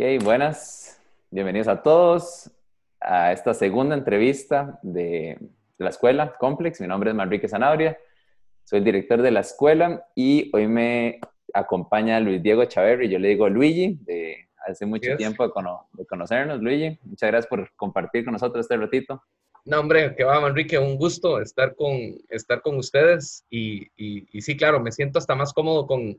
Ok, buenas. Bienvenidos a todos a esta segunda entrevista de la escuela Complex. Mi nombre es Manrique Zanabria, soy el director de la escuela y hoy me acompaña Luis Diego Chaverri. Yo le digo Luigi, de hace mucho tiempo de, conocernos, Luigi. Muchas gracias por compartir con nosotros este ratito. No, hombre, que va, Manrique, un gusto estar con, estar con ustedes y, y sí, claro, me siento hasta más cómodo con,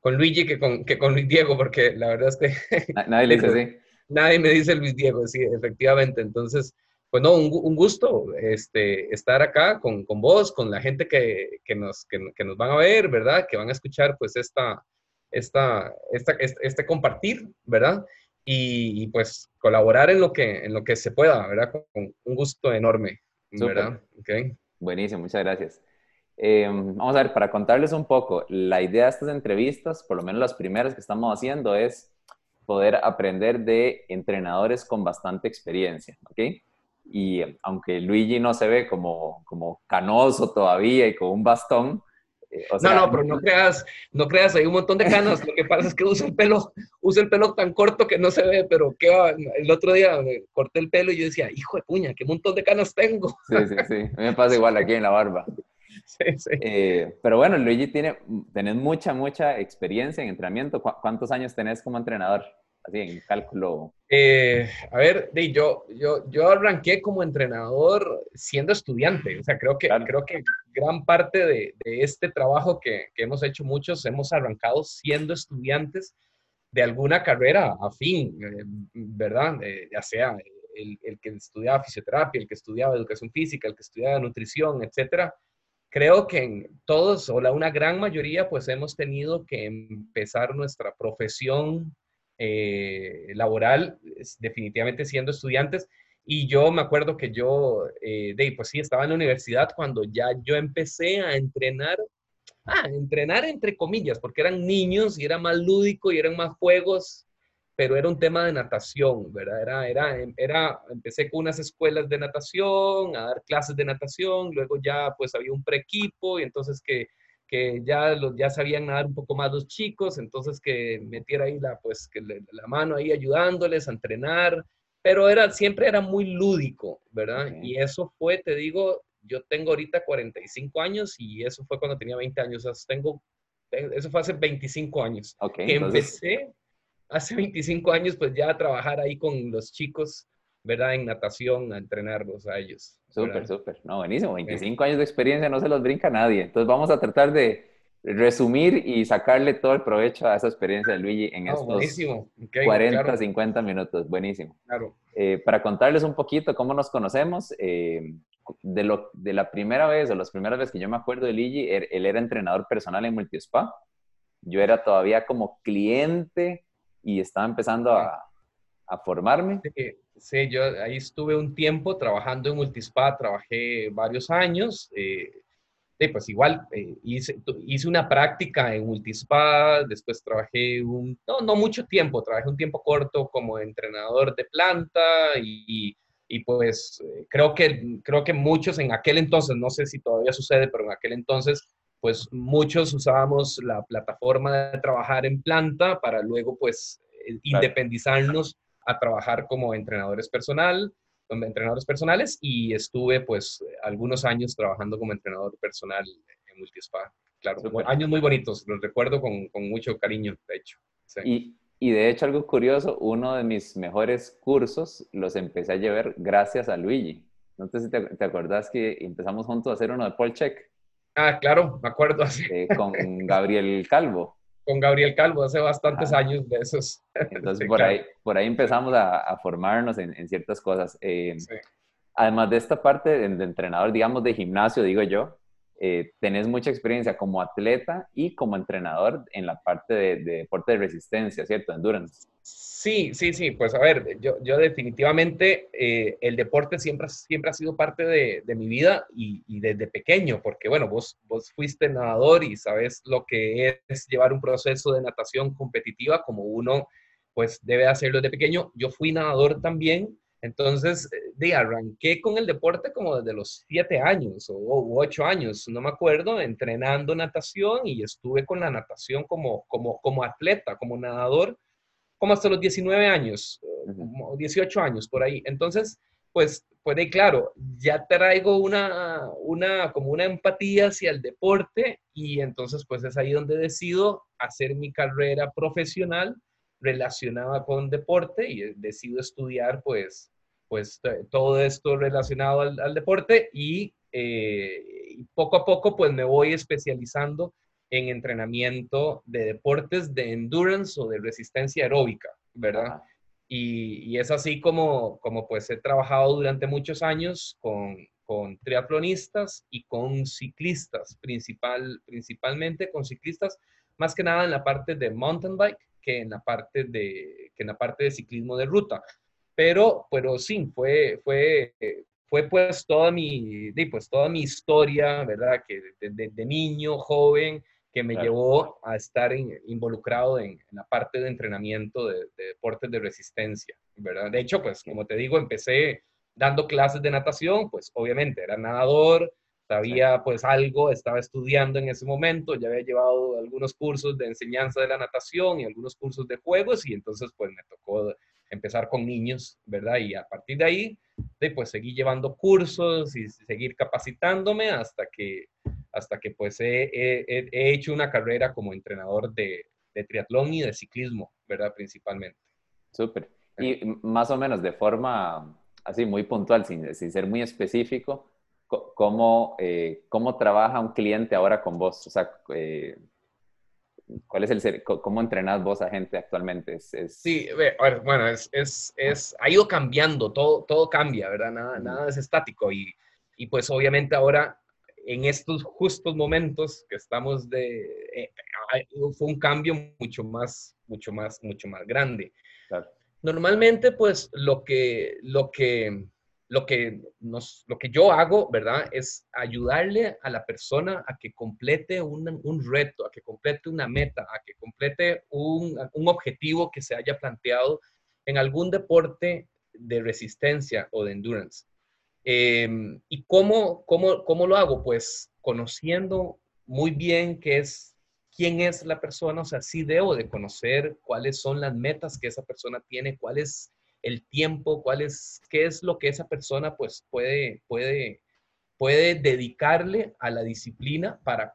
con Luigi que con, que con Luis Diego, porque la verdad es que... Nadie le dice así. Nadie me dice Luis Diego, sí, efectivamente. Entonces, pues no, un, gusto este, estar acá con, con vos, con la gente que, que nos, que, nos van a ver, ¿verdad? Que van a escuchar pues esta, esta, esta, este, compartir, ¿verdad? Y, pues colaborar en lo, que, en lo que se pueda, ¿verdad? Con un gusto enorme, ¿verdad? Okay. Buenísimo, muchas gracias. Em, vamos a ver, para contarles un poco, la idea de estas entrevistas, por lo menos las primeras que estamos haciendo, es poder aprender de entrenadores con bastante experiencia, ¿ok? Y aunque Luigi no se ve como, como canoso todavía y con un bastón, eh, no, no, pero no creas, no creas, hay un montón de canas. Lo que pasa es que usa el pelo, usa el pelo tan corto que no se ve, pero qué el otro día me corté el pelo y yo decía, hijo de puña, qué montón de canas tengo. Sí, sí, sí. A mí me pasa igual aquí en la barba. Eh, pero bueno, Luigi tiene, tenés mucha, mucha experiencia en entrenamiento. ¿Cuántos años tenés como entrenador? Así en cálculo. Eh, a ver, yo, yo, yo arranqué como entrenador siendo estudiante. O sea, creo que, creo que gran parte de, de este trabajo que, que, hemos hecho muchos, hemos arrancado siendo estudiantes de alguna carrera afín, eh, ¿verdad? ya sea el, el, que estudiaba fisioterapia, el que estudiaba educación física, el que estudiaba nutrición, etcétera creo que todos o la una gran mayoría pues hemos tenido que empezar nuestra profesión eh, laboral definitivamente siendo estudiantes. Y yo me acuerdo que yo eh, de pues sí estaba en la universidad cuando ya yo empecé a entrenar ah, entrenar entre comillas porque eran niños y era más lúdico y eran más juegos pero era un tema de natación, ¿verdad? Era, era, era, empecé con unas escuelas de natación, a dar clases de natación, luego ya pues había un pre-equipo y entonces que, que ya, los, ya sabían nadar un poco más los chicos, entonces que metiera ahí la, pues, que la mano ahí ayudándoles a entrenar, pero era, siempre era muy lúdico, ¿verdad? Y eso fue, te digo, yo tengo ahorita 45 años y eso fue cuando tenía 20 años, o sea, tengo, eso fue hace 25 años, que empecé hace 25 años, pues ya a trabajar ahí con los chicos, ¿verdad? En natación, a entrenarlos a ellos. Súper, súper. No, buenísimo. 25 años de experiencia no se los brinca nadie. Entonces vamos a tratar de resumir y sacarle todo el provecho a esa experiencia de Luigi en estos 40, 50 minutos. Buenísimo. Claro. Eh, para contarles un poquito cómo nos conocemos, eh, de, lo, de la primera vez o las primeras veces que yo me acuerdo de Luigi, él, él era entrenador personal en Multispa. Yo era todavía como cliente y estaba empezando a, a formarme. Sí, yo ahí estuve un tiempo trabajando en Multispa, trabajé varios años. Eh, pues igual eh, hice, hice, una práctica en Multispa, después trabajé un, no, no mucho tiempo, trabajé un tiempo corto como entrenador de planta y, y pues eh, creo, que, creo que muchos en aquel entonces, no sé si todavía sucede, pero en aquel entonces pues muchos usábamos la plataforma de trabajar en planta para luego pues eh, independizarnos a trabajar como entrenadores personal, entrenadores personales y estuve pues algunos años trabajando como entrenador personal en Multispa. Claro, años muy bonitos, los recuerdo con, con mucho cariño, de hecho. Y, y, de hecho algo curioso, uno de mis mejores cursos los empecé a llevar gracias a Luigi. No sé si te, te acordás que empezamos juntos a hacer uno de Paul Check. Ah, claro, me acuerdo. Así. Eh, con Gabriel Calvo. Con Gabriel Calvo, hace bastantes años de esos. Entonces, por, ahí, por ahí empezamos a, formarnos en, ciertas cosas. Eh, además de esta parte de, de, entrenador, digamos, de gimnasio, digo yo, eh, tenés mucha experiencia como atleta y como entrenador en la parte de, deporte de resistencia, ¿cierto? Endurance. Sí, sí, sí. Pues a ver, yo, yo definitivamente eh, el deporte siempre, siempre ha sido parte de, mi vida y, y, desde pequeño, porque bueno, vos, vos fuiste nadador y sabes lo que es llevar un proceso de natación competitiva como uno pues debe hacerlo desde pequeño. Yo fui nadador también entonces, eh, de, arranqué con el deporte como desde los siete años o, ocho años, no me acuerdo, entrenando natación y estuve con la natación como, como, como atleta, como nadador. como hasta los 19 años, 18 años por ahí. Entonces, pues, pues claro, ya traigo una, una, como una empatía hacia el deporte y entonces pues es ahí donde decido hacer mi carrera profesional relacionada con deporte y decido estudiar pues, pues todo esto relacionado al, deporte y, eh, y poco a poco pues me voy especializando en entrenamiento de deportes de endurance o de resistencia aeróbica, ¿verdad? Y, es así como, como pues he trabajado durante muchos años con, con triatlonistas y con ciclistas, principal, principalmente con ciclistas, más que nada en la parte de mountain bike que en la parte de, que en la parte de ciclismo de ruta. Pero, pero sí, fue, fue, fue pues toda mi, pues toda mi historia, ¿verdad? Que de niño, joven, que me llevó a estar involucrado en, la parte de entrenamiento de, deportes de resistencia, ¿verdad? De hecho, pues como te digo, empecé dando clases de natación, pues obviamente era nadador, sabía pues algo, estaba estudiando en ese momento, ya había llevado algunos cursos de enseñanza de la natación y algunos cursos de juegos y entonces pues me tocó empezar con niños, ¿verdad? Y a partir de ahí, pues seguí llevando cursos y seguir capacitándome hasta que hasta que pues he, hecho una carrera como entrenador de, triatlón y de ciclismo, ¿verdad? Principalmente. Súper. Y más o menos de forma así muy puntual, sin, ser muy específico, ¿cómo, eh, ¿cómo trabaja un cliente ahora con vos? O sea, eh, ¿cuál es el cómo entrenás vos a gente actualmente? Es, Sí, bueno, es, es, es, ha ido cambiando, todo, todo cambia, ¿verdad? Nada, nada es estático y, y pues obviamente ahora en estos justos momentos que estamos de, eh, fue un cambio mucho más, mucho más, mucho más grande. Normalmente, pues, lo que, lo que, lo que, nos, lo que yo hago, ¿verdad? Es ayudarle a la persona a que complete un, un reto, a que complete una meta, a que complete un, un objetivo que se haya planteado en algún deporte de resistencia o de endurance. Em, ¿Y cómo, cómo, cómo lo hago? Pues conociendo muy bien qué es, quién es la persona, o sea, sí debo de conocer cuáles son las metas que esa persona tiene, cuál es el tiempo, cuál es, qué es lo que esa persona pues puede, puede, puede dedicarle a la disciplina para,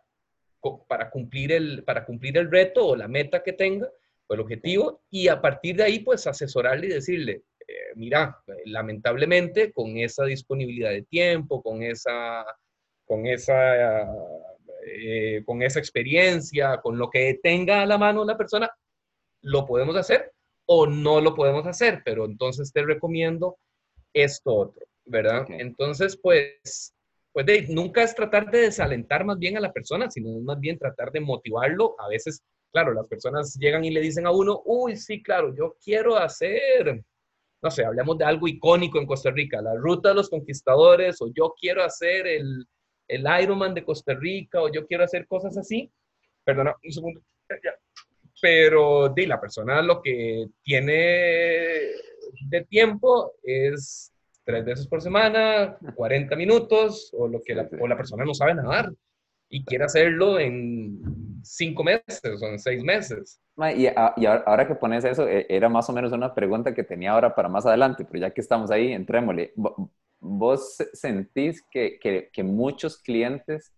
para, cumplir el, para cumplir el reto o la meta que tenga o el objetivo y a partir de ahí pues asesorarle y decirle, mira, lamentablemente con esa disponibilidad de tiempo, con esa, con esa, eh, con esa experiencia, con lo que tenga a la mano la persona, lo podemos hacer o no lo podemos hacer, pero entonces te recomiendo esto otro, ¿verdad? Entonces, pues, pues nunca es tratar de desalentar más bien a la persona, sino más bien tratar de motivarlo. A veces, claro, las personas llegan y le dicen a uno, uy, sí, claro, yo quiero hacer no sé, hablemos de algo icónico en Costa Rica, la ruta de los conquistadores, o yo quiero hacer el, el Ironman de Costa Rica, o yo quiero hacer cosas así. Perdona, un segundo. Pero di, la persona lo que tiene de tiempo es tres veces por semana, 40 minutos, o lo que la, o la persona no sabe nadar y quiere hacerlo en cinco meses o en seis meses. Y, ahora que pones eso, e, era más o menos una pregunta que tenía ahora para más adelante, pero ya que estamos ahí, entrémosle. ¿Vos sentís que, que, muchos clientes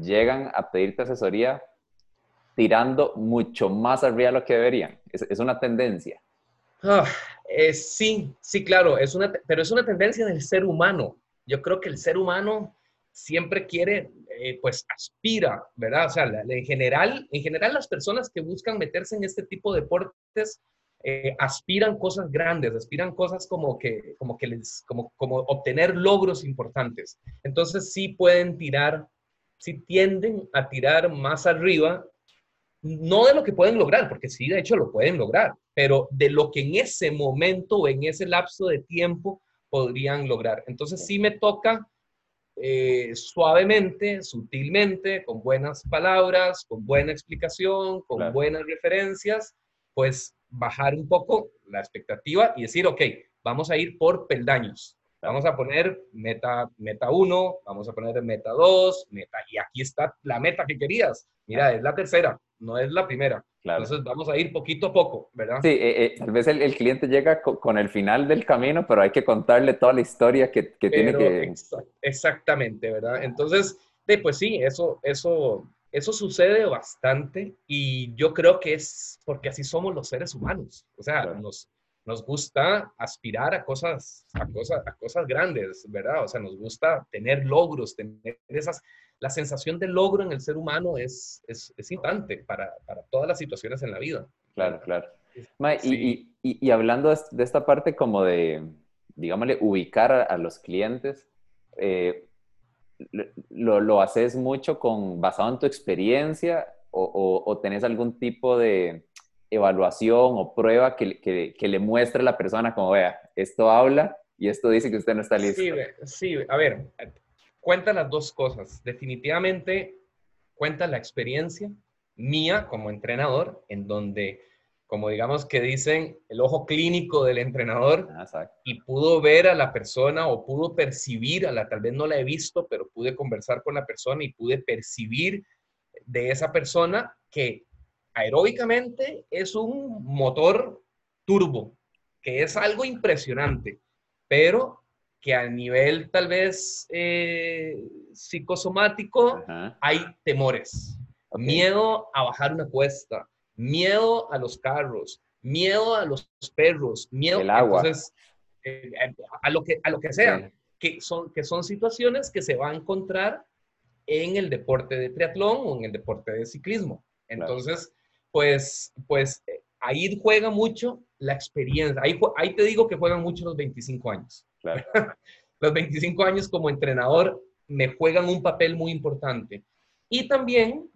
llegan a pedirte asesoría tirando mucho más arriba de lo que deberían? ¿Es, una tendencia? Ah, sí, sí, claro, es una, pero es una tendencia del ser humano. Yo creo que el ser humano siempre quiere, eh, pues aspira, ¿verdad? O sea, en general, en general las personas que buscan meterse en este tipo de deportes eh, aspiran cosas grandes, aspiran cosas como que, como que les, como, como obtener logros importantes. Entonces sí pueden tirar, sí tienden a tirar más arriba, no de lo que pueden lograr, porque sí, de hecho lo pueden lograr, pero de lo que en ese momento o en ese lapso de tiempo podrían lograr. Entonces sí me toca eh, suavemente, sutilmente, con buenas palabras, con buena explicación, con buenas referencias, pues bajar un poco la expectativa y decir, ok, vamos a ir por peldaños. Vamos a poner meta, meta 1, vamos a poner meta 2, meta, y aquí está la meta que querías. Mira, es la tercera, no es la primera. Entonces vamos a ir poquito a poco, ¿verdad? Sí, eh, eh, tal vez el, cliente llega con, el final del camino, pero hay que contarle toda la historia que, tiene que... exactamente, ¿verdad? Entonces, pues sí, eso, eso, eso sucede bastante y yo creo que es porque así somos los seres humanos. O sea, nos, nos gusta aspirar a cosas, a cosas, a cosas grandes, ¿verdad? O sea, nos gusta tener logros, tener esas, la sensación de logro en el ser humano es, es, es importante para, para, todas las situaciones en la vida. Claro, claro. y, y, y, hablando de esta parte como de, digámosle, ubicar a, los clientes, eh, lo, lo, haces mucho con, basado en tu experiencia o, o, o tenés algún tipo de evaluación o prueba que, que, que, le muestre a la persona como, vea, esto habla y esto dice que usted no está listo. Sí, sí, a ver, cuenta las dos cosas. Definitivamente cuenta la experiencia mía como entrenador, en donde, como digamos que dicen, el ojo clínico del entrenador ah, y pudo ver a la persona o pudo percibir a la, tal vez no la he visto, pero pude conversar con la persona y pude percibir de esa persona que aeróbicamente es un motor turbo, que es algo impresionante, pero que a nivel tal vez eh, psicosomático hay temores, miedo a bajar una cuesta, miedo a los carros, miedo a los perros, miedo agua. Eh, a, lo que, a lo que sea, que, son, que son situaciones que se va a encontrar en el deporte de triatlón o en el deporte de ciclismo. Entonces, pues, pues eh, ahí juega mucho la experiencia. Ahí, ahí te digo que juegan mucho los 25 años. Los 25 años como entrenador me juegan un papel muy importante. Y también,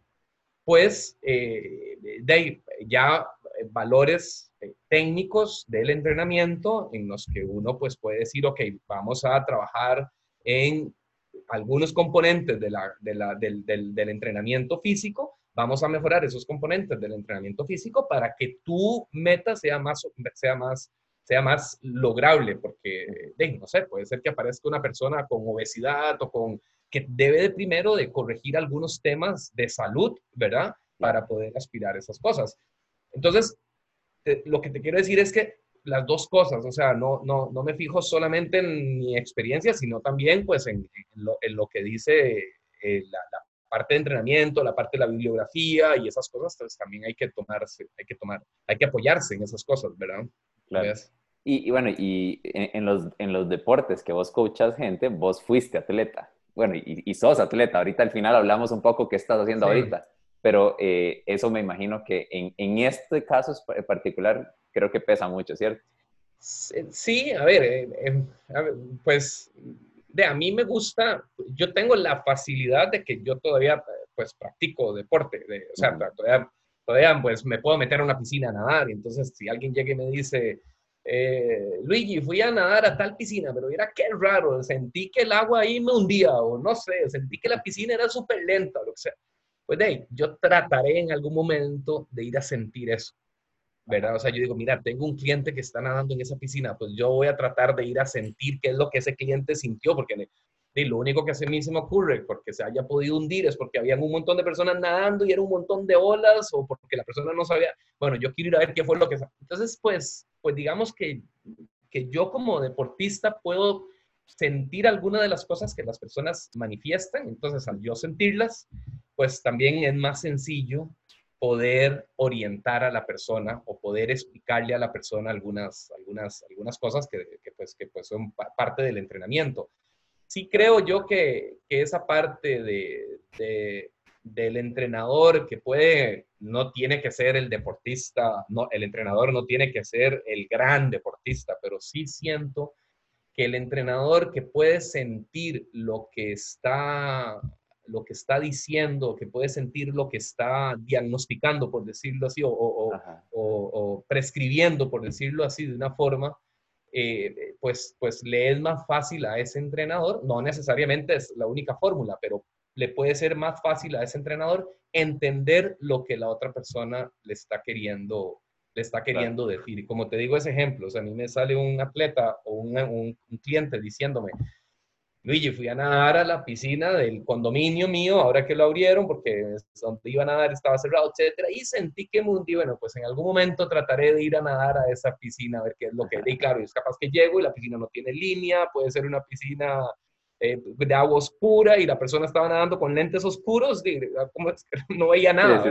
pues, eh, de ya valores eh, técnicos del entrenamiento en los que uno pues puede decir, ok, vamos a trabajar en algunos componentes de la, del, del, del, entrenamiento físico, vamos a mejorar esos componentes del entrenamiento físico para que tu meta sea más, sea más sea más lograble, porque, no sé, puede ser que aparezca una persona con obesidad o con que debe de primero de corregir algunos temas de salud, ¿verdad? Para poder aspirar a esas cosas. Entonces, lo que te quiero decir es que las dos cosas, o sea, no, no, no me fijo solamente en mi experiencia, sino también pues en, lo, que dice eh, la, parte de entrenamiento, la parte de la bibliografía y esas cosas, pues también hay que tomarse, hay que tomar, hay que apoyarse en esas cosas, ¿verdad? Claro. Y, bueno, y en, los, en los deportes que vos coachas gente, vos fuiste atleta. Bueno, y, sos atleta. Ahorita al final hablamos un poco qué estás haciendo ahorita. Pero eh, eso me imagino que en, en este caso en particular creo que pesa mucho, ¿cierto? Sí, a ver, eh, em, pues de a mí me gusta, yo tengo la facilidad de que yo todavía pues practico deporte, de, o sea, todavía, todavía pues me puedo meter a una piscina a nadar y entonces si alguien llega y me dice, eh, Luigi, fui a nadar a tal piscina, pero era qué raro, sentí que el agua ahí me hundía, o no sé, sentí que la piscina era súper lenta, o lo que sea. Pues de ahí, yo trataré en algún momento de ir a sentir eso, ¿verdad? O sea, yo digo, mira, tengo un cliente que está nadando en esa piscina, pues yo voy a tratar de ir a sentir qué es lo que ese cliente sintió, porque y lo único que a mí se me ocurre porque se haya podido hundir es porque habían un montón de personas nadando y era un montón de olas o porque la persona no sabía, bueno, yo quiero ir a ver qué fue lo que... Entonces, pues, pues digamos que, que yo como deportista puedo sentir alguna de las cosas que las personas manifiestan, entonces al yo sentirlas, pues también es más sencillo poder orientar a la persona o poder explicarle a la persona algunas, algunas, algunas cosas que, que pues, que pues son parte del entrenamiento. Sí creo yo que, esa parte de, del entrenador que puede, no tiene que ser el deportista, no, el entrenador no tiene que ser el gran deportista, pero sí siento que el entrenador que puede sentir lo que está lo que está diciendo, que puede sentir lo que está diagnosticando, por decirlo así, o, o prescribiendo, por decirlo así, de una forma, eh, pues, pues le es más fácil a ese entrenador, no necesariamente es la única fórmula, pero le puede ser más fácil a ese entrenador entender lo que la otra persona le está queriendo, le está queriendo decir. Y como te digo ese ejemplo, o sea, a mí me sale un atleta o un, un, cliente diciéndome, Luigi, fui a nadar a la piscina del condominio mío, ahora que lo abrieron, porque donde iba a nadar estaba cerrado, etcétera, y sentí que Mundi, bueno, pues en algún momento trataré de ir a nadar a esa piscina, a ver qué es lo que... Y claro, es capaz que llego y la piscina no tiene línea, puede ser una piscina eh, de agua oscura y la persona estaba nadando con lentes oscuros, como no veía nada.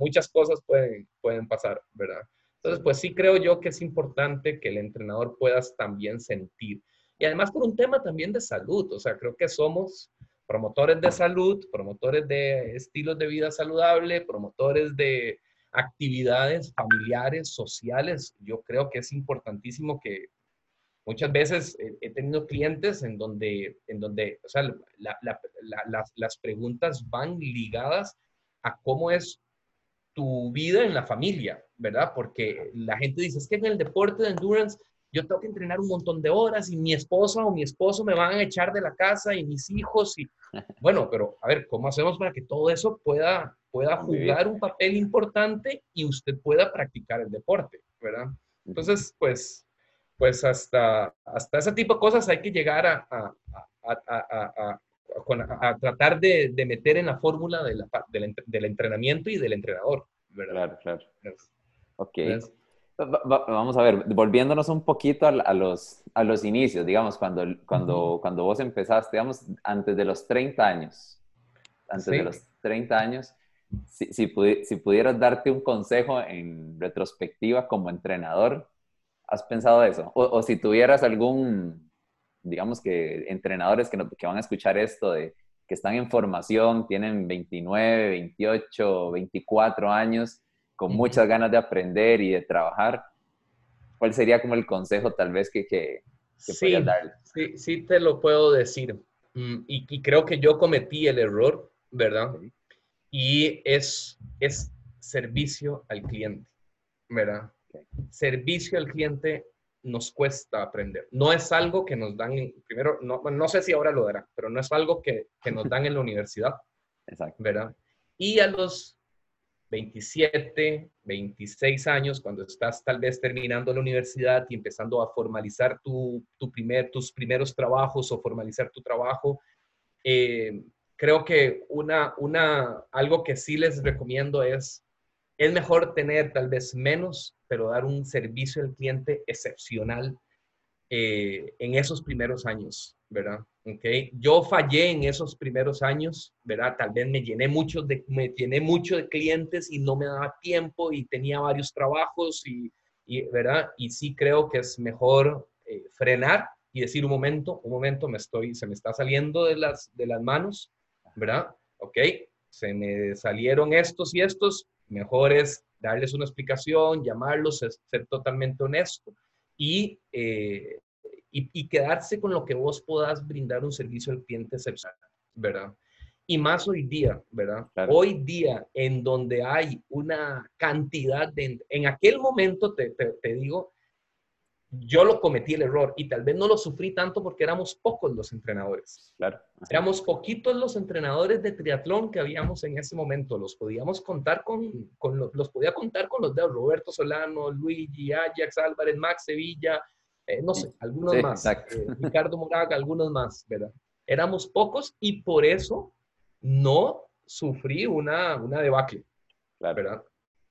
muchas cosas pueden, pueden pasar, ¿verdad? Entonces, pues sí creo yo que es importante que el entrenador puedas también sentir y además por un tema también de salud, o sea, creo que somos promotores de salud, promotores de estilos de vida saludable, promotores de actividades familiares, sociales. Yo creo que es importantísimo que muchas veces he tenido clientes en donde, en donde o sea, las preguntas van ligadas a cómo es tu vida en la familia, ¿verdad? Porque la gente dice, es que en el deporte de endurance yo tengo que entrenar un montón de horas y mi esposa o mi esposo me van a echar de la casa y mis hijos y bueno, pero a ver, ¿cómo hacemos para que todo eso pueda, pueda jugar un papel importante y usted pueda practicar el deporte, ¿verdad? Entonces, pues, pues hasta, hasta ese tipo de cosas hay que llegar a, a, a, a tratar de, de, meter en la fórmula de del, entrenamiento y del entrenador, ¿verdad? Claro, claro. Ok vamos a ver, volviéndonos un poquito a, los, a los inicios, digamos, cuando, cuando, cuando vos empezaste, digamos, antes de los 30 años, antes de los 30 años, si, si, pudieras darte un consejo en retrospectiva como entrenador, ¿has pensado eso? O, si tuvieras algún, digamos que entrenadores que, que van a escuchar esto de que están en formación, tienen 29, 28, 24 años, con muchas ganas de aprender y de trabajar, ¿cuál sería como el consejo tal vez que, que, sí, darle? Sí, sí te lo puedo decir. Mm, y, creo que yo cometí el error, ¿verdad? Y es, es servicio al cliente, ¿verdad? Servicio al cliente nos cuesta aprender. No es algo que nos dan, primero, no, no sé si ahora lo dará, pero no es algo que, que nos dan en la universidad, Exacto. ¿verdad? Y a los 27, 26 años, cuando estás tal vez terminando la universidad y empezando a formalizar tu, primer, tus primeros trabajos o formalizar tu trabajo, eh, creo que una, una, algo que sí les recomiendo es, es mejor tener tal vez menos, pero dar un servicio al cliente excepcional eh, en esos primeros años, ¿verdad? Okay. Yo fallé en esos primeros años, ¿verdad? Tal vez me llené mucho de, me llené mucho clientes y no me daba tiempo y tenía varios trabajos y, y ¿verdad? Y sí creo que es mejor eh, frenar y decir un momento, un momento, me estoy, se me está saliendo de las, de las manos, ¿verdad? Ok, se me salieron estos y estos, mejor es darles una explicación, llamarlos, ser totalmente honesto y, eh, y, y, quedarse con lo que vos puedas brindar un servicio al cliente excepcional, ¿verdad? Y más hoy día, ¿verdad? Hoy día, en donde hay una cantidad de... En aquel momento, te, te, te digo, yo lo cometí el error y tal vez no lo sufrí tanto porque éramos pocos los entrenadores. Claro. Éramos poquitos los entrenadores de triatlón que habíamos en ese momento. Los podíamos contar con, con los, podía contar con los dedos. Roberto Solano, Luigi, Ajax, Álvarez, Max Sevilla, eh, no sé, algunos más. Eh, Ricardo Moraga, algunos más, ¿verdad? Éramos pocos y por eso no sufrí una, una debacle, claro. ¿verdad?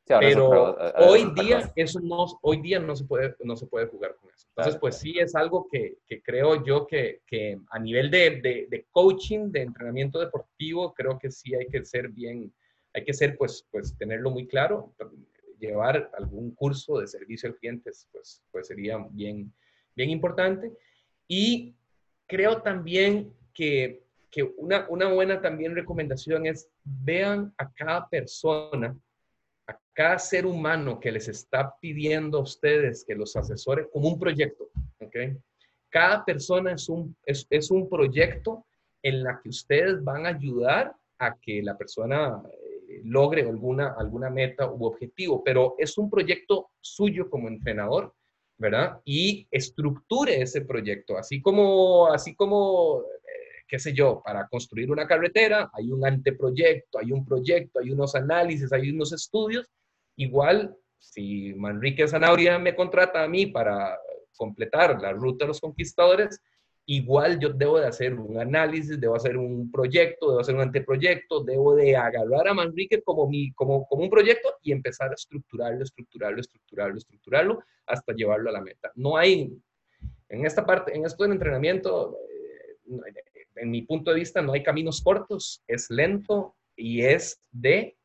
Pero hoy día eso no, hoy día no se puede, no se puede jugar con eso. Entonces, pues sí es algo que, que creo yo que, que a nivel de, de, de, coaching, de entrenamiento deportivo, creo que sí hay que ser bien, hay que ser, pues, pues tenerlo muy claro. Llevar algún curso de servicio al cliente, pues, pues sería bien, bien importante. Y creo también que, que una, una buena también recomendación es vean a cada persona cada ser humano que les está pidiendo a ustedes que los asesore como un proyecto, ¿ok? Cada persona es un, es, es un proyecto en la que ustedes van a ayudar a que la persona eh, logre alguna, alguna meta u objetivo, pero es un proyecto suyo como entrenador, ¿verdad? Y estructure ese proyecto, así como, así como eh, qué sé yo, para construir una carretera hay un anteproyecto, hay un proyecto, hay unos análisis, hay unos estudios, Igual, si Manrique Zanauria me contrata a mí para completar la ruta de los conquistadores, igual yo debo de hacer un análisis, debo hacer un proyecto, debo hacer un anteproyecto, debo de agarrar a Manrique como, mi, como, como un proyecto y empezar a estructurarlo, estructurarlo, estructurarlo, estructurarlo hasta llevarlo a la meta. No hay, en esta parte, en esto del entrenamiento, eh, en mi punto de vista, no hay caminos cortos, es lento y es de,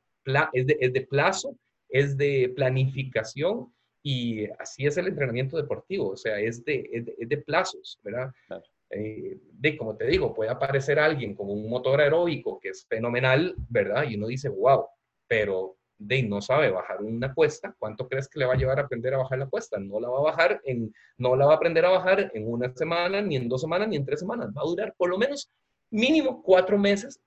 es de, es de plazo, es de planificación y así es el entrenamiento deportivo, o sea, es de, es de, plazos, ¿verdad? Eh, de, como te digo, puede aparecer alguien con un motor aeróbico que es fenomenal, ¿verdad? Y uno dice, wow, pero de no sabe bajar una cuesta, ¿cuánto crees que le va a llevar a aprender a bajar la cuesta? No la va a bajar en, no la va a aprender a bajar en una semana, ni en dos semanas, ni en tres semanas. Va a durar por lo menos mínimo cuatro meses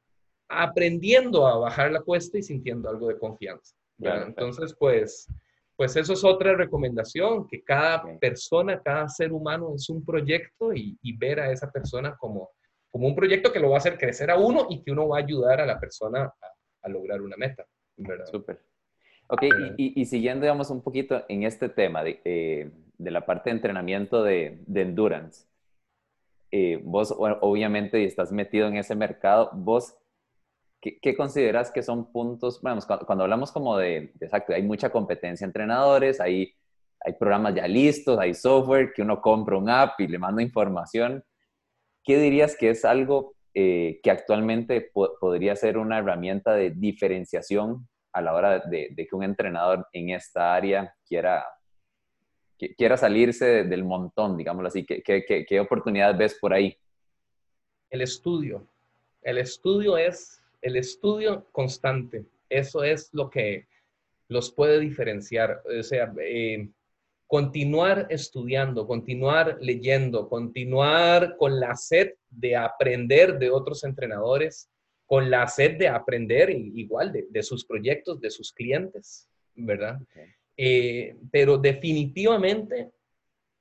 aprendiendo a bajar la cuesta y sintiendo algo de confianza. Entonces, pues, pues eso es otra recomendación, que cada persona, cada ser humano es un proyecto y, ver a esa persona como, como un proyecto que lo va a hacer crecer a uno y que uno va a ayudar a la persona a, lograr una meta. ¿verdad? Súper. Ok, y, siguiendo, digamos, un poquito en este tema de, eh, de la parte de entrenamiento de, de endurance, eh, vos obviamente estás metido en ese mercado, vos ¿Qué, consideras que son puntos? Bueno, cuando, hablamos como de, exacto, hay mucha competencia entre entrenadores, hay, hay programas ya listos, hay software que uno compra un app y le manda información. ¿Qué dirías que es algo eh, que actualmente podría ser una herramienta de diferenciación a la hora de, que un entrenador en esta área quiera, quiera salirse del montón, digámoslo así? ¿Qué, qué, qué oportunidades ves por ahí? El estudio. El estudio es el estudio constante, eso es lo que los puede diferenciar. O sea, eh, continuar estudiando, continuar leyendo, continuar con la sed de aprender de otros entrenadores, con la sed de aprender igual de, sus proyectos, de sus clientes, ¿verdad? Eh, pero definitivamente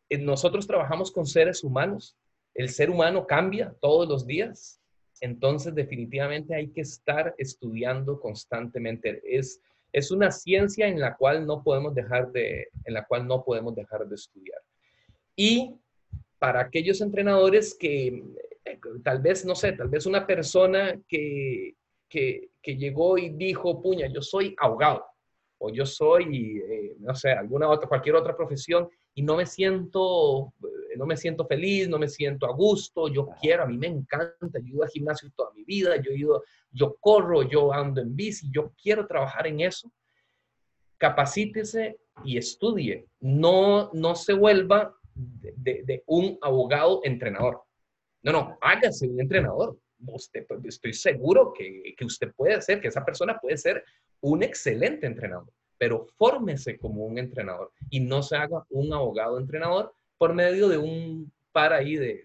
eh, nosotros trabajamos con seres humanos. El ser humano cambia todos los días entonces, definitivamente hay que estar estudiando constantemente. Es, es una ciencia en la cual no podemos dejar de, en la cual no podemos dejar de estudiar. Y para aquellos entrenadores que eh, tal vez, no sé, tal vez una persona que, que, llegó y dijo, puña, yo soy ahogado, o yo soy, eh, no sé, alguna otra, cualquier otra profesión, y no me siento no me siento feliz, no me siento a gusto, yo quiero, a mí me encanta, yo he ido al gimnasio toda mi vida, yo he ido, yo corro, yo ando en bici, yo quiero trabajar en eso. Capacítese y estudie, no, no se vuelva de, un abogado entrenador. No, no, hágase un entrenador. Usted, pues, estoy seguro que, que usted puede ser, que esa persona puede ser un excelente entrenador, pero fórmese como un entrenador y no se haga un abogado entrenador por medio de un par ahí de,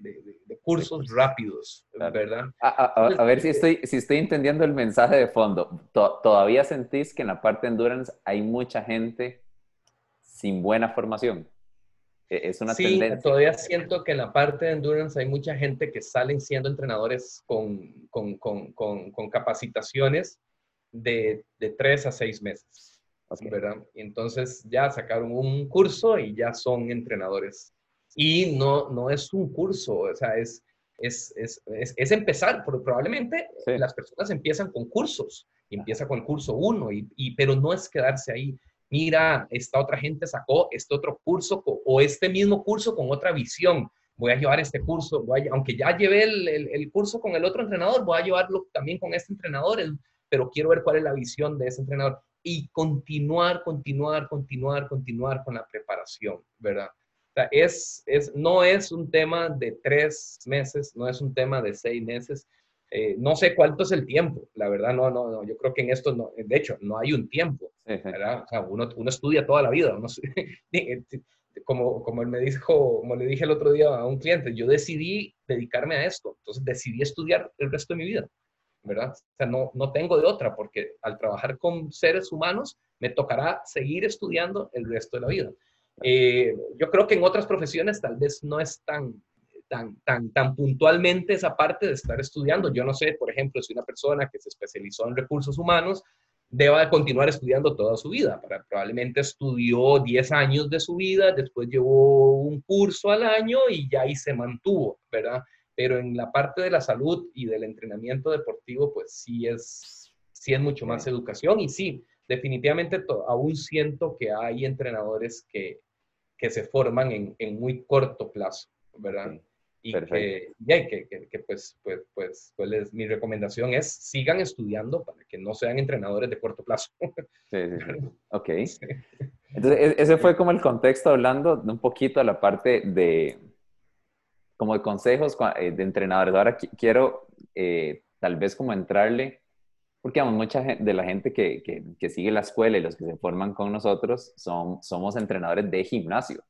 cursos rápidos, ¿verdad? A, ver si estoy, si estoy entendiendo el mensaje de fondo. ¿Todavía sentís que en la parte de endurance hay mucha gente sin buena formación? E, es una sí, todavía siento que en la parte de endurance hay mucha gente que salen siendo entrenadores con, con, con, con capacitaciones de, de tres a seis meses. ¿verdad? Y entonces ya sacaron un curso y ya son entrenadores y no, no es un curso, o sea, es, es, es, es, empezar, porque probablemente las personas empiezan con cursos, y empieza con el curso uno, y, y, pero no es quedarse ahí. Mira, esta otra gente sacó este otro curso o este mismo curso con otra visión. Voy a llevar este curso, voy aunque ya llevé el, el, el, curso con el otro entrenador, voy a llevarlo también con este entrenador, pero quiero ver cuál es la visión de ese entrenador y continuar, continuar, continuar, continuar con la preparación, ¿verdad? Es, es, no es un tema de tres meses, no es un tema de seis meses. Eh, no sé cuánto es el tiempo, la verdad, no, no, no, yo creo que en esto, no, de hecho, no hay un tiempo, ¿verdad? O sea, uno, uno estudia toda la vida, eh, como, como, él me dijo, como le dije el otro día a un cliente, yo decidí dedicarme a esto, entonces decidí estudiar el resto de mi vida, ¿verdad? O sea, no, no tengo de otra, porque al trabajar con seres humanos, me tocará seguir estudiando el resto de la vida. Eh, yo creo que en otras profesiones tal vez no es tan, tan, tan, tan puntualmente esa parte de estar estudiando. Yo no sé, por ejemplo, si una persona que se especializó en recursos humanos deba continuar estudiando toda su vida. Para, probablemente estudió 10 años de su vida, después llevó un curso al año y ya ahí se mantuvo, ¿verdad? pero en la parte de la salud y del entrenamiento deportivo, pues sí es, sí es mucho más educación y sí, definitivamente aún siento que hay entrenadores que, que se forman en, en, muy corto plazo, ¿verdad? Y que, que, que, pues, pues, pues, pues mi recomendación es sigan estudiando para que no sean entrenadores de corto plazo. Sí, sí, sí. Ok. Entonces, e-, ese fue como el contexto hablando de un poquito a la parte de, como de consejos eh, de entrenadores. Ahora quiero eh, tal vez como entrarle, porque vamos, mucha gente, de la gente que, que, sigue la escuela y los que se forman con nosotros son, somos entrenadores de gimnasio.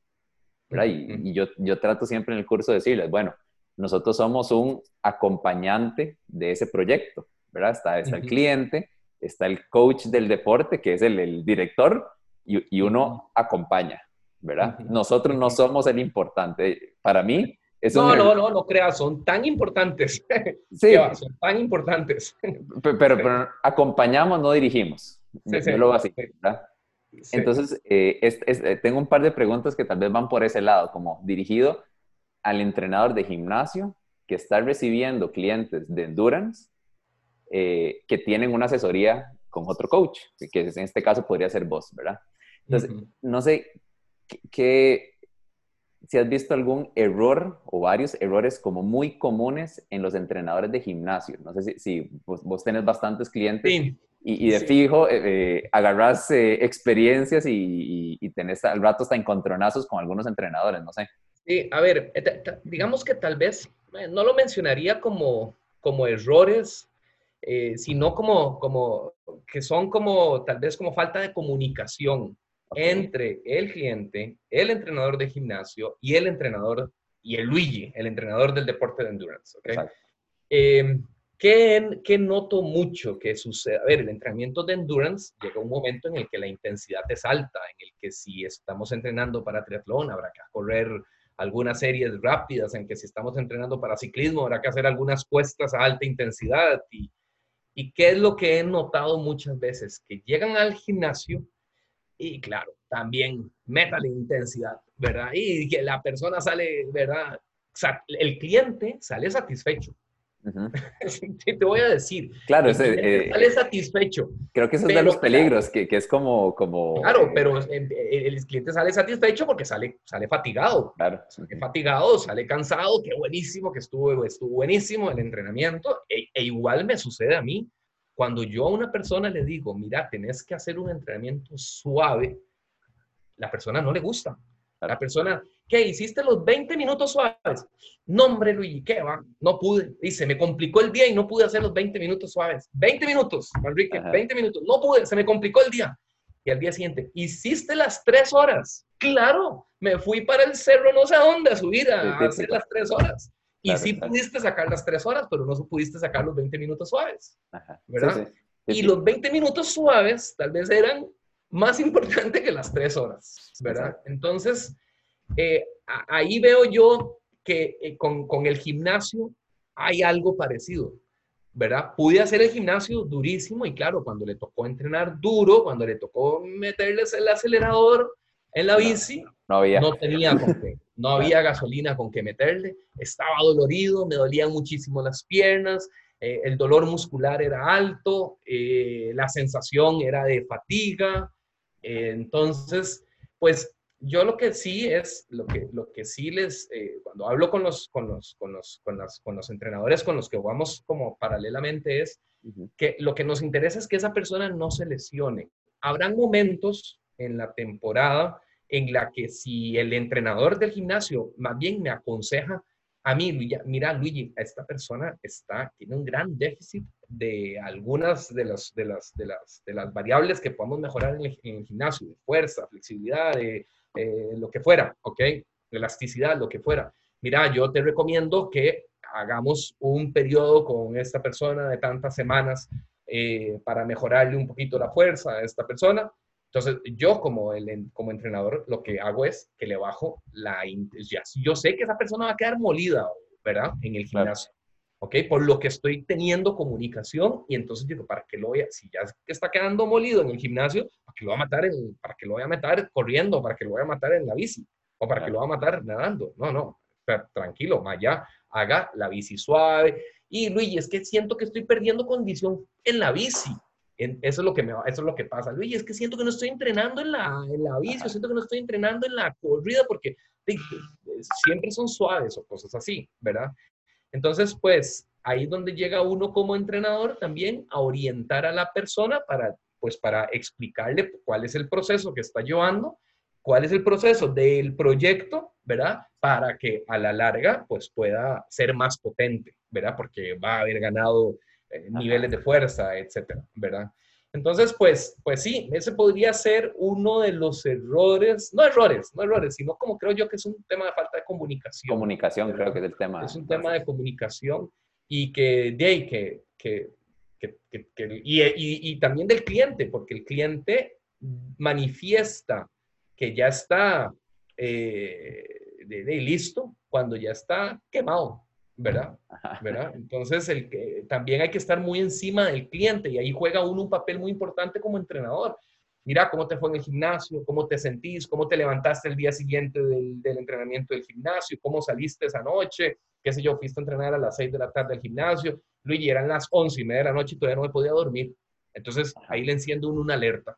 Y, yo, yo trato siempre en el curso de decirles, bueno, nosotros somos un acompañante de ese proyecto, ¿verdad? Está, está el cliente, está el coach del deporte, que es el, el director, y, y, uno acompaña, ¿verdad? Nosotros no somos el importante. Para mí, no, no, no, no creas, son tan importantes. Sí. son tan importantes. Pero, pero, acompañamos, no dirigimos. Sí, sí, lo así, ¿verdad? Entonces, eh, eh, tengo un par de preguntas que tal vez van por ese lado, como dirigido al entrenador de gimnasio que está recibiendo clientes de endurance eh, que tienen una asesoría con otro coach, que en este caso podría ser vos, ¿verdad? Entonces, no sé qué, si has visto algún error o varios errores como muy comunes en los entrenadores de gimnasio. No sé si, vos, tenés bastantes clientes. Sí. Y, de fijo, eh, eh, agarras eh, experiencias y, y, tenés al rato hasta encontronazos con algunos entrenadores, no sé. Sí, a ver, digamos que tal vez no lo mencionaría como, como errores, sino como, como que son como tal vez como falta de comunicación entre el cliente, el entrenador de gimnasio y el entrenador y el Luigi, el entrenador del deporte de endurance. ¿okay? ¿Qué, noto mucho que sucede? A ver, el entrenamiento de endurance llega un momento en el que la intensidad es alta, en el que si estamos entrenando para triatlón habrá que correr algunas series rápidas, en que si estamos entrenando para ciclismo habrá que hacer algunas cuestas a alta intensidad. Y, y qué es lo que he notado muchas veces, que llegan al gimnasio y claro, también meta la intensidad, ¿verdad? Y que la persona sale, ¿verdad? el cliente sale satisfecho te voy a decir. Claro, ese, eh, sale satisfecho. Creo que eso es de los peligros, que, que, es como, como... Claro, eh, pero el, cliente sale satisfecho porque sale, sale fatigado. Claro. Sale fatigado, sale cansado, qué buenísimo, que estuvo, estuvo buenísimo el entrenamiento. E, e, igual me sucede a mí. Cuando yo a una persona le digo, mira, tenés que hacer un entrenamiento suave, la persona no le gusta. La persona, ¿qué? ¿Hiciste los 20 minutos suaves? No, hombre, Luigi, ¿qué va? No pude. Dice, me complicó el día y no pude hacer los 20 minutos suaves. 20 minutos, Enrique, 20 minutos. No pude, se me complicó el día. Y al día siguiente, ¿hiciste las 3 horas? Claro, me fui para el cerro no sé a dónde a subir a, hacer las 3 horas. Y sí pudiste sacar las 3 horas, pero no pudiste sacar los 20 minutos suaves. ¿Verdad? y los 20 minutos suaves tal vez eran más importante que las tres horas, ¿verdad? Entonces, eh, ahí veo yo que eh, con, con, el gimnasio hay algo parecido, ¿verdad? Pude hacer el gimnasio durísimo y claro, cuando le tocó entrenar duro, cuando le tocó meterles el acelerador en la bici, no, había. no tenía con qué, no había gasolina con que meterle, estaba dolorido, me dolían muchísimo las piernas, eh, el dolor muscular era alto, la sensación era de fatiga, entonces, pues yo lo que sí es, lo que, lo que sí les, eh, cuando hablo con los, con, los, con, los, con, las, con los entrenadores con los que vamos como paralelamente es que lo que nos interesa es que esa persona no se lesione. Habrán momentos en la temporada en la que si el entrenador del gimnasio más bien me aconseja a mí, mira, Luigi, esta persona está, tiene un gran déficit de algunas de las, de las, de las, de las variables que podemos mejorar en el, gimnasio, de fuerza, flexibilidad, de, lo que fuera, ¿ok? Elasticidad, lo que fuera. Mira, yo te recomiendo que hagamos un periodo con esta persona de tantas semanas eh, para mejorarle un poquito la fuerza a esta persona entonces, yo como, el, como entrenador, lo que hago es que le bajo la intensidad. Yo sé que esa persona va a quedar molida, ¿verdad? En el gimnasio. ¿Ok? Por lo que estoy teniendo comunicación y entonces digo, ¿para qué lo voy a, si ya está quedando molido en el gimnasio, ¿para qué lo voy a matar, para qué lo voy a matar corriendo, para qué lo voy a matar en la bici o para qué lo voy a matar nadando? No, no. tranquilo, Maya, haga la bici suave. Y Luigi, es que siento que estoy perdiendo condición en la bici. Eso, es lo que me, eso es lo que pasa. Luigi, es que siento que no estoy entrenando en la, en la bici, siento que no estoy entrenando en la corrida porque siempre son suaves o cosas así, ¿verdad? Entonces, pues ahí es donde llega uno como entrenador también a orientar a la persona para, pues, para explicarle cuál es el proceso que está llevando, cuál es el proceso del proyecto, ¿verdad? Para que a la larga, pues, pueda ser más potente, ¿verdad? Porque va a haber ganado eh, niveles de fuerza, etcétera, ¿verdad? Entonces, pues, pues sí, ese podría ser uno de los errores, no errores, no errores, sino como creo yo que es un tema de falta de comunicación. Comunicación, creo que es el tema. Es un tema de comunicación y que, de que, que, que, que y, y, y, también del cliente, porque el cliente manifiesta que ya está eh, de, de, listo cuando ya está quemado, ¿verdad? ¿verdad? Entonces, el que, también hay que estar muy encima del cliente y ahí juega uno un papel muy importante como entrenador. Mira cómo te fue en el gimnasio, cómo te sentís, cómo te levantaste el día siguiente del, del entrenamiento del gimnasio, cómo saliste esa noche, qué sé yo, fuiste a entrenar a las 6 de la tarde al gimnasio, Luigi, eran las 11 y media de la noche y todavía no me podía dormir. Entonces, ahí le enciendo uno una alerta.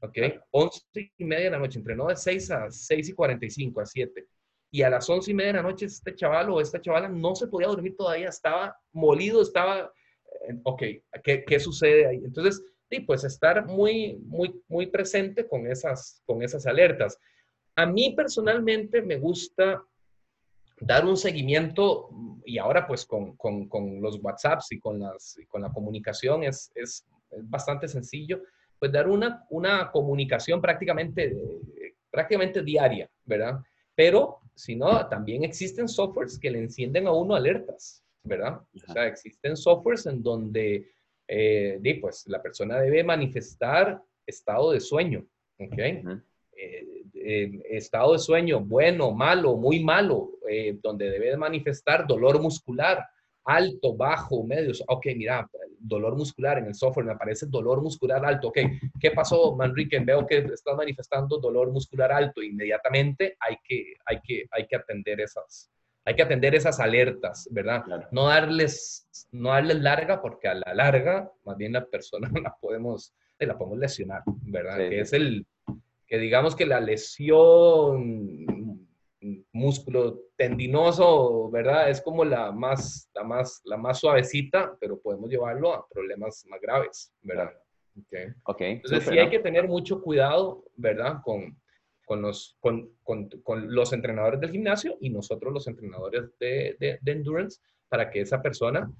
¿Ok? 11 y media de la noche, entrenó de 6 a 6 y 45, a 7 y a las once y media de la noche este chaval o esta chavala no se podía dormir todavía, estaba molido, estaba, eh, ok, ¿qué, qué sucede ahí? Entonces, sí, pues estar muy, muy, muy presente con esas, con esas alertas. A mí personalmente me gusta dar un seguimiento y ahora pues con, con, con los WhatsApps y con, las, y con la comunicación es, es, es, bastante sencillo, pues dar una, una comunicación prácticamente, prácticamente diaria, ¿verdad? Pero si no, también existen softwares que le encienden a uno alertas, ¿verdad? O sea, existen softwares en donde eh, pues, la persona debe manifestar estado de sueño, ¿ok? eh, estado de sueño bueno, malo, muy malo, eh, donde debe manifestar dolor muscular, alto, bajo, medio. Ok, mira, dolor muscular en el software, me aparece dolor muscular alto. Ok, ¿qué pasó, Manrique? Veo que está manifestando dolor muscular alto. Inmediatamente hay que, hay que, hay que atender esas, hay que atender esas alertas, ¿verdad? No, darles, no darles larga, porque a la larga, más bien la persona la podemos, la podemos lesionar, ¿verdad? Que es el, que digamos que la lesión músculo tendinoso, ¿verdad? Es como la más, la más, la más suavecita, pero podemos llevarlo a problemas más graves, ¿verdad? Okay. okay Entonces sí hay que tener mucho cuidado, ¿verdad? Con, con los, con, con, con, los entrenadores del gimnasio y nosotros los entrenadores de, de, de endurance para que esa persona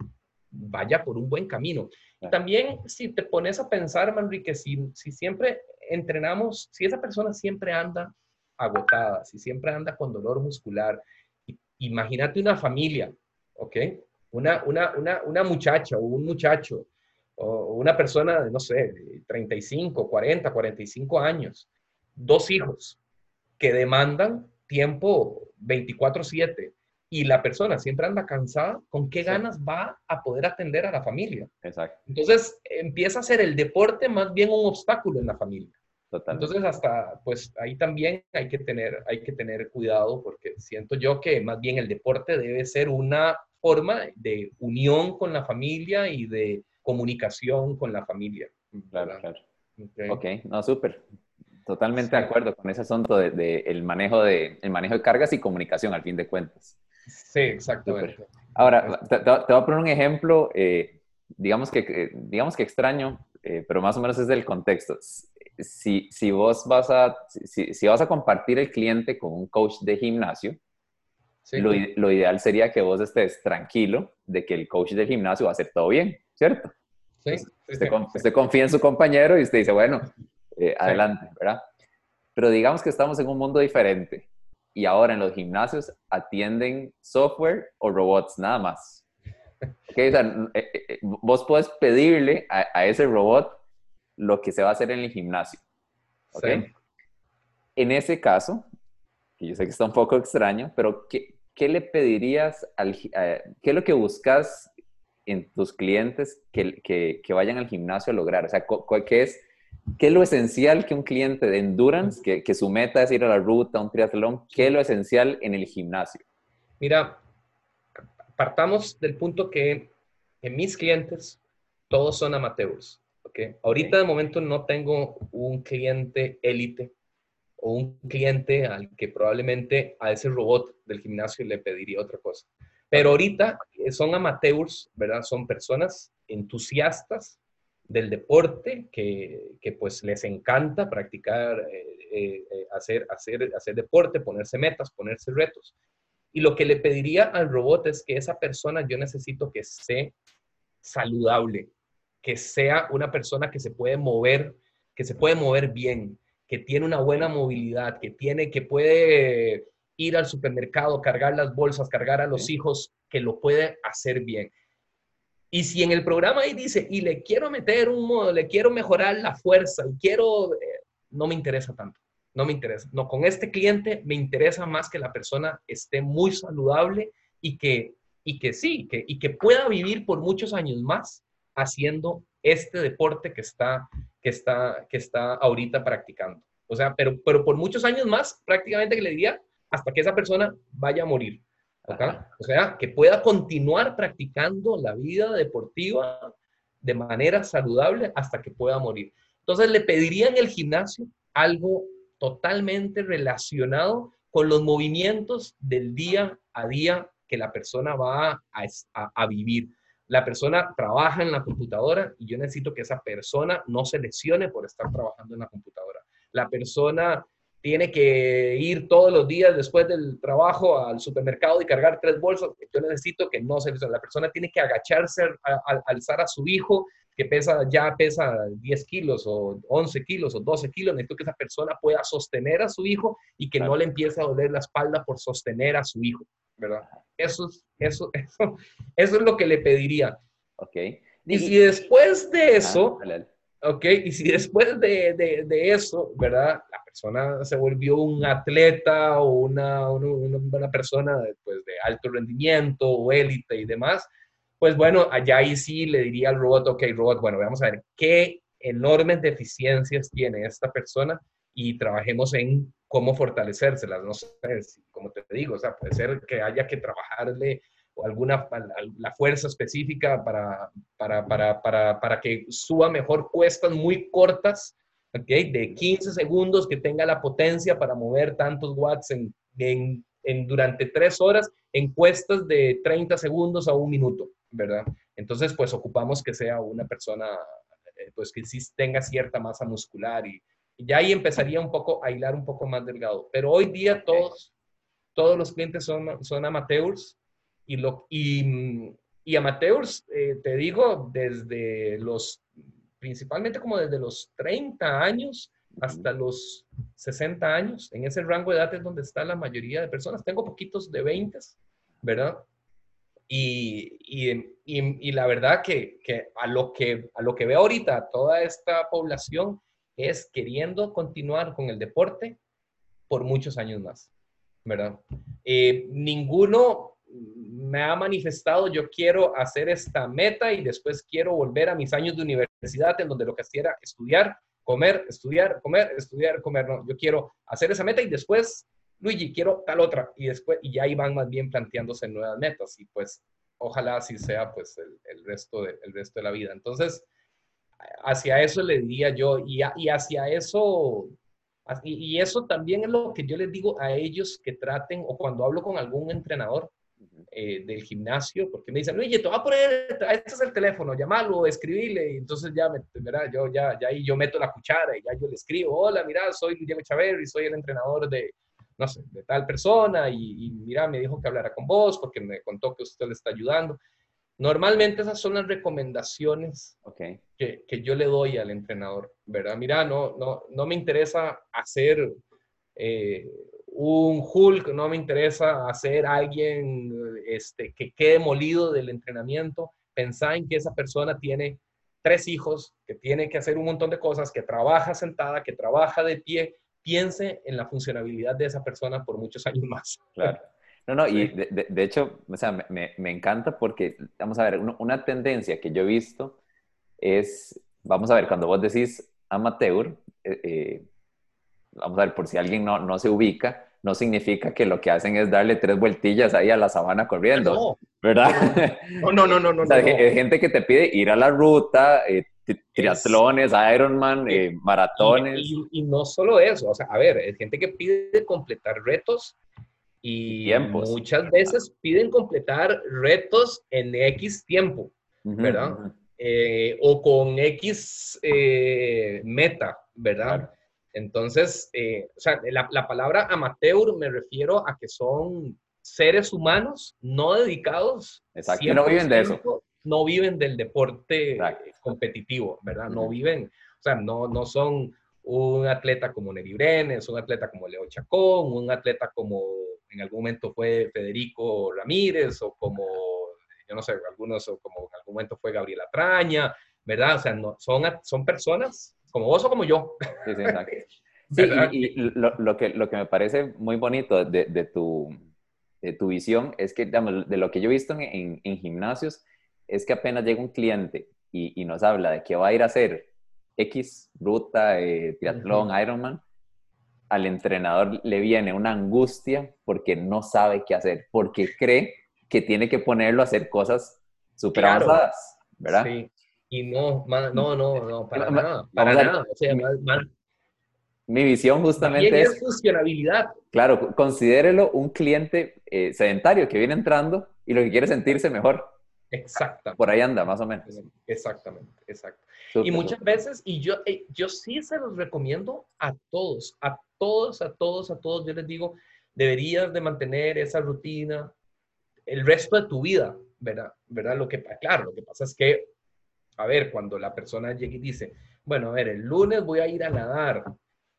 vaya por un buen camino. También si te pones a pensar, Manrique, si, si siempre entrenamos, si esa persona siempre anda agotada, si siempre anda con dolor muscular, imagínate una familia, ¿ok? Una, una, una, una muchacha o un muchacho o una persona de, no sé, 35, 40, 45 años, dos hijos que demandan tiempo 24/7 y la persona siempre anda cansada, ¿con qué ganas va a poder atender a la familia? Exacto. Entonces empieza a ser el deporte más bien un obstáculo en la familia. Entonces, hasta, pues ahí también hay que, tener, hay que tener cuidado porque siento yo que más bien el deporte debe ser una forma de unión con la familia y de comunicación con la familia. Claro, claro. Ok, no, súper. Totalmente de acuerdo con ese asunto del de, el manejo, de, el manejo de cargas y comunicación, al fin de cuentas. Sí, exactamente. Ahora, te, te, voy a poner un ejemplo, eh, digamos, que, digamos que extraño, eh, pero más o menos es del contexto si, si vos vas a, si, si, vas a compartir el cliente con un coach de gimnasio, lo, lo, ideal sería que vos estés tranquilo de que el coach del gimnasio va a hacer todo bien, ¿cierto? Sí. usted, usted, confía en su compañero y usted dice, bueno, eh, adelante, ¿verdad? Pero digamos que estamos en un mundo diferente y ahora en los gimnasios atienden software o robots nada más. Okay, o sea, eh, eh, vos puedes pedirle a, a ese robot lo que se va a hacer en el gimnasio. ¿Ok? En ese caso, que yo sé que está un poco extraño, pero ¿qué, qué le pedirías al... qué es lo que buscas en tus clientes que, que, que, vayan al gimnasio a lograr? O sea, ¿qué es, ¿qué es lo esencial que un cliente de endurance, que, que su meta es ir a la ruta, un triatlón, qué es lo esencial en el gimnasio? Mira, partamos del punto que en mis clientes todos son amateurs. ¿okay? Ahorita de momento no tengo un cliente élite o un cliente al que probablemente a ese robot del gimnasio le pediría otra cosa. Pero ahorita eh, son amateurs, ¿verdad? Son personas entusiastas del deporte que, que pues les encanta practicar, eh, eh, hacer, hacer, hacer deporte, ponerse metas, ponerse retos. Y lo que le pediría al robot es que esa persona yo necesito que sea saludable, que sea una persona que se puede mover, que se puede mover bien, que tiene una buena movilidad, que tiene, que puede ir al supermercado, cargar las bolsas, cargar a los hijos, que lo puede hacer bien. Y si en el programa ahí dice, y le quiero meter un modo, le quiero mejorar la fuerza, y quiero, eh, no me interesa tanto, no me interesa. No, con este cliente me interesa más que la persona esté muy saludable y que, y que sí, que, y que pueda vivir por muchos años más haciendo este deporte que está, que está, que está ahorita practicando. O sea, pero, pero por muchos años más, prácticamente que le diría, hasta que esa persona vaya a morir. O sea, que pueda continuar practicando la vida deportiva de manera saludable hasta que pueda morir. Entonces le pediría en el gimnasio algo totalmente relacionado con los movimientos del día a día que la persona va a, vivir. La persona trabaja en la computadora y yo necesito que esa persona no se lesione por estar trabajando en la computadora. La persona tiene que ir todos los días después del trabajo al supermercado y cargar tres bolsas, yo necesito que no se la persona tiene que agacharse al alzar a su hijo que pesa ya pesa 10 kilos o 11 kilos o 12 kilos, necesito que esa persona pueda sostener a su hijo y que no le empiece a doler la espalda por sostener a su hijo, ¿verdad? Eso, eso, eso, eso es lo que le pediría. Ok. Y, si después de eso, ok, y si después de, de, de eso, ¿verdad? persona se volvió un atleta o una, una, persona de, pues, de alto rendimiento o élite y demás, pues bueno, allá ahí sí le diría al robot, ok, robot, bueno, vamos a ver qué enormes deficiencias tiene esta persona y trabajemos en cómo fortalecérselas. No sé, como te digo, o sea, puede ser que haya que trabajarle alguna la fuerza específica para, para, para, para, para que suba mejor cuestas muy cortas ¿okay? de 15 segundos que tenga la potencia para mover tantos watts en, en, durante tres horas en cuestas de 30 segundos a un minuto, ¿verdad? Entonces, pues ocupamos que sea una persona, eh, pues que sí tenga cierta masa muscular y, ya ahí empezaría un poco a hilar un poco más delgado. Pero hoy día todos, todos los clientes son, son amateurs y, lo, y, y amateurs, eh, te digo, desde los principalmente como desde los 30 años hasta los 60 años. En ese rango de edad es donde está la mayoría de personas. Tengo poquitos de 20, ¿verdad? Y, y, y, la verdad que, que, a, lo que a lo que veo ahorita toda esta población es queriendo continuar con el deporte por muchos años más, ¿verdad? Eh, ninguno me ha manifestado, yo quiero hacer esta meta y después quiero volver a mis años de universidad en donde lo que hacía era estudiar, comer, estudiar, comer, estudiar, comer. No, yo quiero hacer esa meta y después, Luigi, quiero tal otra. Y después, y ya iban más bien planteándose nuevas metas. Y pues ojalá así sea pues el, resto, de, el resto de la vida. Entonces, hacia eso le diría yo. Y, y hacia eso y, eso también es lo que yo les digo a ellos que traten, o cuando hablo con algún entrenador, eh, del gimnasio, porque me dicen, oye, te voy a poner, este es el teléfono, llámalo, escribile, y entonces ya, me, Yo ya, ya ahí yo meto la cuchara y ya yo le escribo, hola, mira, soy Diego Chávez y soy el entrenador de, no sé, de tal persona, y, mira, me dijo que hablara con vos porque me contó que usted le está ayudando. Normalmente esas son las recomendaciones okay. que, que, yo le doy al entrenador, ¿verdad? Mira, no, no, no me interesa hacer eh, un Hulk, no me interesa hacer alguien este, que quede molido del entrenamiento. Pensá en que esa persona tiene tres hijos, que tiene que hacer un montón de cosas, que trabaja sentada, que trabaja de pie. Piense en la funcionabilidad de esa persona por muchos años más. Claro. No, no, y de, hecho, o sea, me, me, encanta porque, vamos a ver, una tendencia que yo he visto es, vamos a ver, cuando vos decís amateur, eh, eh, vamos a ver, por si alguien no, no se ubica, no significa que lo que hacen es darle tres vueltillas ahí a la sabana corriendo, no, ¿verdad? No, no, no, no. no, Hay gente que te pide ir a la ruta, eh, triatlones, Ironman, eh, maratones. Y, no solo eso, o sea, a ver, hay gente que pide completar retos y muchas veces piden completar retos en X tiempo, ¿verdad? Eh, o con X eh, meta, ¿verdad? Entonces, o sea, la, la, palabra amateur me refiero a que son seres humanos no dedicados. Exacto, no viven de eso no viven del deporte competitivo, ¿verdad? No viven, o sea, no, no son un atleta como Neri Brenes, un atleta como Leo Chacón, un atleta como en algún momento fue Federico Ramírez o como, yo no sé, algunos o como en algún momento fue Gabriela Traña, ¿verdad? O sea, no, son, son personas como vos o como yo. Sí, sí, exacto. Sí, y, lo, que, lo que me parece muy bonito de, de, tu, de tu visión es que, digamos, de lo que yo he visto en, en gimnasios, es que apenas llega un cliente y, nos habla de que va a ir a hacer X ruta, eh, triatlón, Ironman, al entrenador le viene una angustia porque no sabe qué hacer, porque cree que tiene que ponerlo a hacer cosas súper avanzadas, ¿verdad? Sí. Y no, no, no, no, para nada, para nada. O sea, mi visión justamente es, es funcionabilidad. Claro, considérelo un cliente eh, sedentario que viene entrando y lo que quiere sentirse mejor. Exactamente. Por ahí anda, más o menos. Exactamente, exacto. y muchas veces, y yo, eh, yo sí se los recomiendo a todos, a todos, a todos, a todos, yo les digo, deberías de mantener esa rutina el resto de tu vida, ¿verdad? ¿verdad? Lo que, claro, lo que pasa es que, a ver, cuando la persona llega y dice, bueno, a ver, el lunes voy a ir a nadar,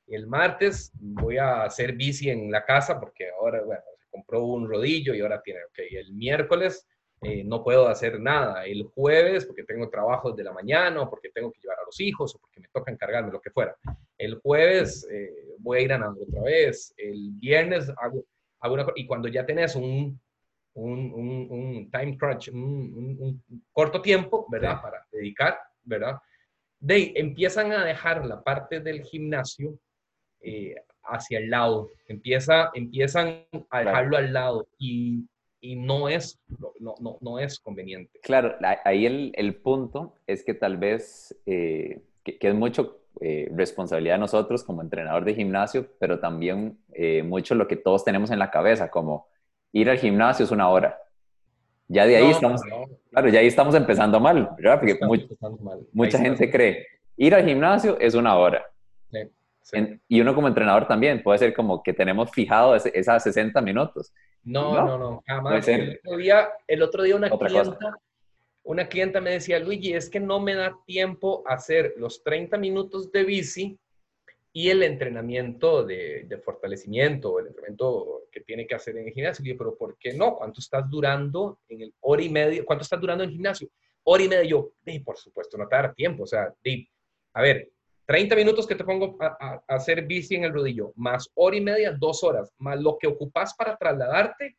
el martes voy a hacer bici en la casa porque ahora, bueno, se compró un rodillo y ahora tiene, ok, el miércoles eh, no puedo hacer nada. El jueves, porque tengo trabajo de la mañana, o porque tengo que llevar a los hijos, o porque me toca encargarme, lo que fuera. El jueves eh, voy a ir a nadar otra vez. El viernes hago, hago una Y cuando ya tenés un, un, un, time crunch, un, corto tiempo, ¿verdad? Para dedicar, ¿verdad? De empiezan a dejar la parte del gimnasio eh, hacia el lado. Empieza, empiezan a dejarlo al lado. Y y no es, no, no, no es conveniente. Claro, ahí el, el punto es que tal vez, eh, que, es mucho eh, responsabilidad de nosotros como entrenador de gimnasio, pero también eh, mucho lo que todos tenemos en la cabeza, como ir al gimnasio es una hora. Ya de ahí estamos, claro, ya ahí estamos empezando mal, ¿verdad? Porque mucha gente cree, ir al gimnasio es una hora. y uno como entrenador también puede ser como que tenemos fijado esas 60 minutos no, no, no, jamás. El otro, día, el otro día una clienta, una clienta me decía, Luigi, es que no me da tiempo hacer los 30 minutos de bici y el entrenamiento de, de fortalecimiento, el entrenamiento que tiene que hacer en el gimnasio. Y yo, pero ¿por qué no? ¿Cuánto estás durando en el hora y media? ¿Cuánto estás durando en el gimnasio? Hora y media. Yo, por supuesto, no te da tiempo. O sea, a ver, 30 minutos que te pongo a, hacer bici en el rodillo, más hora y media, dos horas, más lo que ocupas para trasladarte,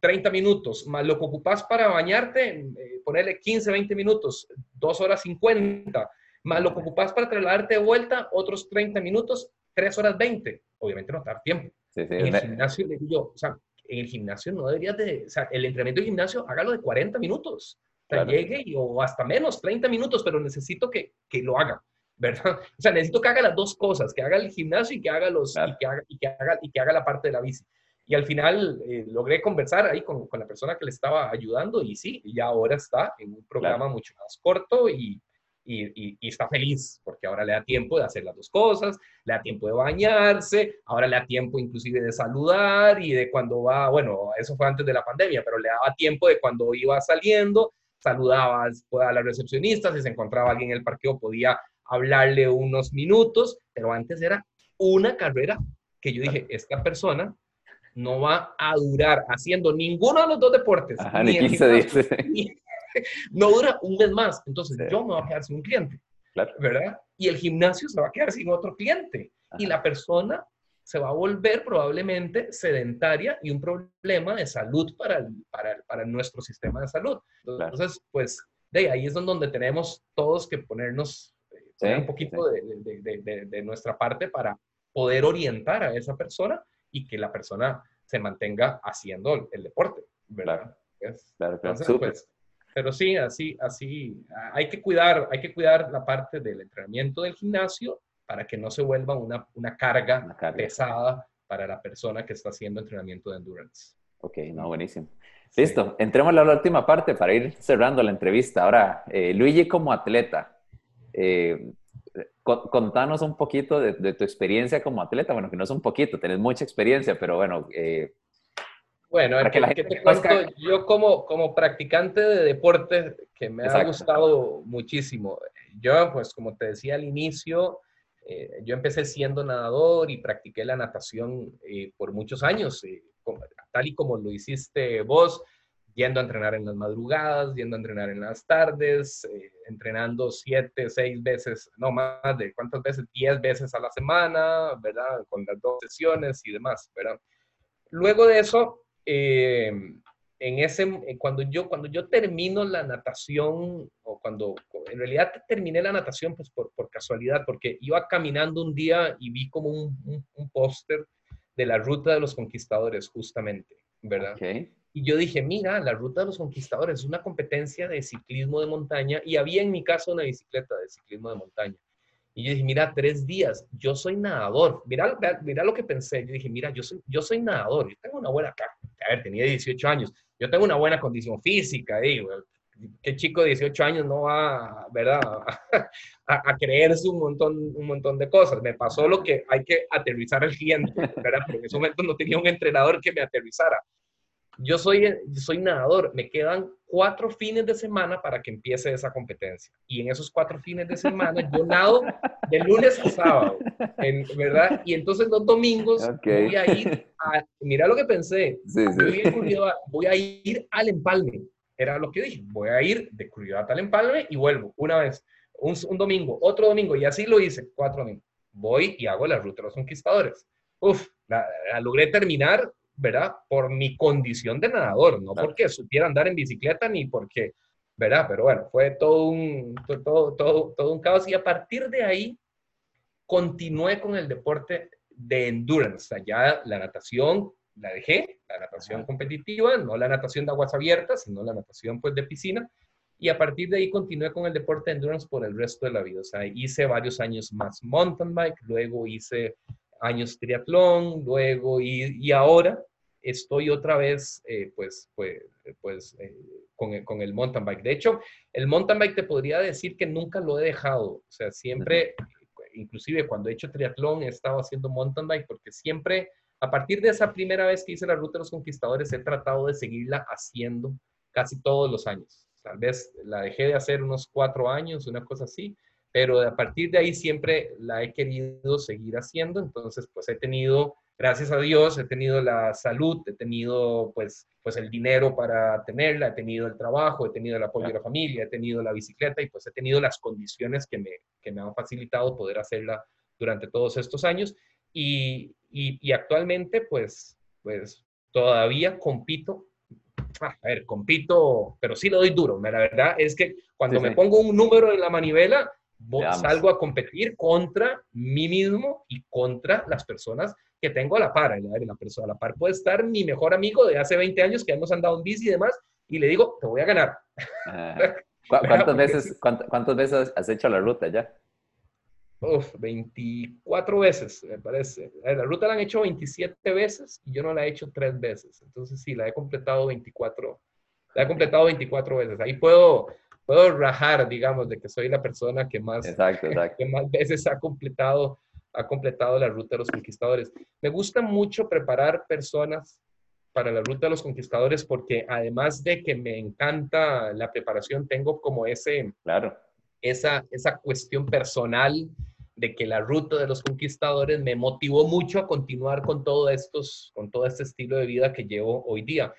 30 mm, minutos, más lo que ocupas para bañarte, eh, ponerle 15, 20 minutos, dos horas 50, más lo que ocupas para trasladarte de vuelta, otros 30 minutos, 3 horas 20. Obviamente no te da tiempo. en el gimnasio, le digo o sea, en el gimnasio no deberías de, o sea, el entrenamiento de gimnasio, hágalo de 40 minutos. llegue o hasta menos, 30 minutos, pero necesito que, que lo haga. ¿Verdad? O sea, necesito que haga las dos cosas, que haga el gimnasio y que haga, los, y que haga, y que haga, y que haga la parte de la bici. Y al final eh, logré conversar ahí con, con, la persona que le estaba ayudando y sí, ya ahora está en un programa mucho más corto y, y, y, está feliz porque ahora le da tiempo de hacer las dos cosas, le da tiempo de bañarse, ahora le da tiempo inclusive de saludar y de cuando va, bueno, eso fue antes de la pandemia, pero le daba tiempo de cuando iba saliendo, saludaba a la recepcionista, si se encontraba alguien en el parqueo podía hablarle unos minutos, pero antes era una carrera que yo dije, esta persona no va a durar haciendo ninguno de los dos deportes. ni 15 no dura un mes más. Entonces yo me voy a quedar sin un cliente. ¿Verdad? Y el gimnasio se va a quedar sin otro cliente. Y la persona se va a volver probablemente sedentaria y un problema de salud para, para, para nuestro sistema de salud. Entonces, pues, de ahí es donde tenemos todos que ponernos un poquito de, de, de, nuestra parte para poder orientar a esa persona y que la persona se mantenga haciendo el deporte, ¿verdad? Claro, claro, pues, pero sí, así, así, hay que cuidar, hay que cuidar la parte del entrenamiento del gimnasio para que no se vuelva una, una, carga, pesada para la persona que está haciendo entrenamiento de endurance. Ok, no, buenísimo. Listo, entremos a la última parte para ir cerrando la entrevista. Ahora, eh, Luigi como atleta, eh, contanos un poquito de, tu experiencia como atleta. Bueno, que no es un poquito, tenés mucha experiencia, pero bueno. Eh, bueno, que, que te cuento, yo como, como practicante de deporte, que me ha gustado muchísimo. Yo, pues como te decía al inicio, eh, yo empecé siendo nadador y practiqué la natación por muchos años, tal y como lo hiciste vos yendo a entrenar en las madrugadas, yendo a entrenar en las tardes, eh, entrenando siete, seis veces, no más de cuántas veces, diez veces a la semana, ¿verdad? Con las dos sesiones y demás, ¿verdad? Luego de eso, eh, en ese, eh, cuando yo, cuando yo termino la natación, o cuando en realidad terminé la natación pues por, por casualidad, porque iba caminando un día y vi como un, un, póster de la ruta de los conquistadores, justamente, ¿verdad? Okay. Y yo dije, mira, la Ruta de los Conquistadores es una competencia de ciclismo de montaña y había en mi caso una bicicleta de ciclismo de montaña. Y yo dije, mira, tres días, yo soy nadador. Mira, mira lo que pensé. Yo dije, mira, yo soy, yo soy nadador, yo tengo una buena, a ver, tenía 18 años, yo tengo una buena condición física, digo, qué chico de 18 años no va, ¿verdad? A, creerse un montón, un montón de cosas. Me pasó lo que hay que aterrizar el siguiente, ¿verdad? Porque en ese momento no tenía un entrenador que me aterrizara yo soy, soy nadador, me quedan cuatro fines de semana para que empiece esa competencia. Y en esos cuatro fines de semana yo nado de lunes a sábado, ¿verdad? Y entonces los domingos voy a ir a, mira lo que pensé, Voy, a, ir al empalme, era lo que dije, voy a ir de Curiosidad al empalme y vuelvo una vez, un, domingo, otro domingo, y así lo hice, cuatro domingos. Voy y hago la ruta de los conquistadores. Uf, la logré terminar ¿verdad? Por mi condición de nadador, no porque supiera andar en bicicleta ni porque, ¿verdad? Pero bueno, fue todo un, todo, todo, todo un caos y a partir de ahí continué con el deporte de endurance. O sea, ya la natación la dejé, la natación competitiva, no la natación de aguas abiertas, sino la natación pues de piscina. Y a partir de ahí continué con el deporte de endurance por el resto de la vida. O sea, hice varios años más mountain bike, luego hice años triatlón, luego y, y ahora estoy otra vez eh, pues, pues, pues eh, con, el, con, el mountain bike. De hecho, el mountain bike te podría decir que nunca lo he dejado. O sea, siempre, inclusive cuando he hecho triatlón, he estado haciendo mountain bike porque siempre, a partir de esa primera vez que hice la Ruta de los Conquistadores, he tratado de seguirla haciendo casi todos los años. Tal vez la dejé de hacer unos cuatro años, una cosa así, pero a partir de ahí siempre la he querido seguir haciendo, entonces pues he tenido, gracias a Dios, he tenido la salud, he tenido pues, pues el dinero para tenerla, he tenido el trabajo, he tenido el apoyo de la familia, he tenido la bicicleta y pues he tenido las condiciones que me, que me han facilitado poder hacerla durante todos estos años. Y, y, actualmente pues, pues todavía compito ah, a ver, compito, pero sí lo doy duro. La verdad es que cuando me pongo un número en la manivela, salgo a competir contra mí mismo y contra las personas que tengo a la par. La, persona a la par puede estar mi mejor amigo de hace 20 años que hemos andado en bici y demás, y le digo, te voy a ganar. ¿Cuántas, veces, ¿Cuántas veces has hecho la ruta ya? Uf, 24 veces, me parece. La ruta la han hecho 27 veces y yo no la he hecho 3 veces. Entonces sí, la he completado 24, la he completado 24 veces. Ahí puedo, puedo rajar, digamos, de que soy la persona que más, Que más veces ha completado, ha completado la ruta de los conquistadores. Me gusta mucho preparar personas para la ruta de los conquistadores porque además de que me encanta la preparación, tengo como ese, claro. esa, esa cuestión personal de que la ruta de los conquistadores me motivó mucho a continuar con todo, estos, con todo este estilo de vida que llevo hoy día.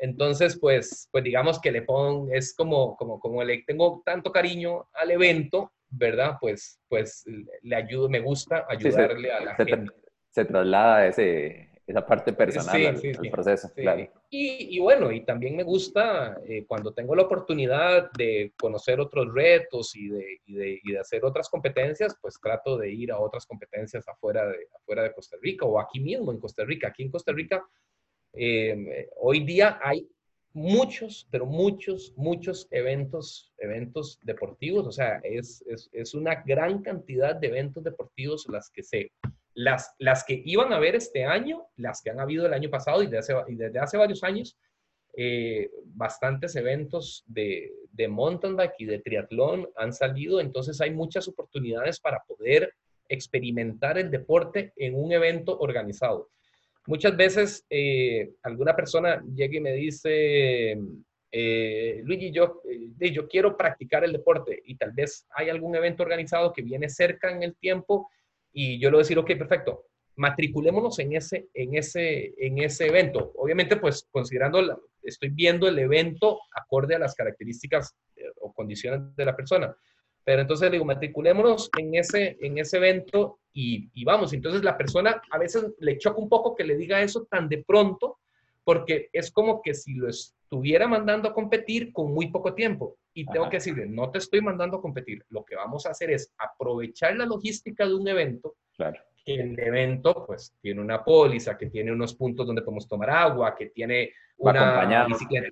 Entonces, pues, pues digamos que le pongo, es como, como, como le tengo tanto cariño al evento, ¿verdad? Pues, pues le ayudo, me gusta ayudarle a la se, gente. Se traslada ese, esa parte personal del proceso. Claro. Y, bueno, y también me gusta eh, cuando tengo la oportunidad de conocer otros retos y de, y, de, y de, hacer otras competencias, pues trato de ir a otras competencias afuera de, afuera de Costa Rica o aquí mismo en Costa Rica. Aquí en Costa Rica, eh, hoy día hay muchos, pero muchos, muchos eventos, eventos deportivos. O sea, es, es, es una gran cantidad de eventos deportivos las que se las, las que iban a haber este año, las que han habido el año pasado y, desde hace, desde hace varios años, eh, bastantes eventos de, de mountain bike y de triatlón han salido, entonces hay muchas oportunidades para poder experimentar el deporte en un evento organizado. Muchas veces eh, alguna persona llega y me dice, eh, Luigi, yo, eh, yo quiero practicar el deporte y tal vez hay algún evento organizado que viene cerca en el tiempo y yo le voy a decir, ok, perfecto, matriculémonos en ese, en ese, en ese evento. Obviamente, pues considerando, estoy viendo el evento acorde a las características eh, o condiciones de la persona. Pero entonces le digo, matriculémonos en ese, en ese evento y, y, vamos. Entonces la persona a veces le choca un poco que le diga eso tan de pronto, porque es como que si lo estuviera mandando a competir con muy poco tiempo. Y tengo que decirle, no te estoy mandando a competir. Lo que vamos a hacer es aprovechar la logística de un evento. Claro. el evento, pues, tiene una póliza, que tiene unos puntos donde podemos tomar agua, que tiene una bicicleta,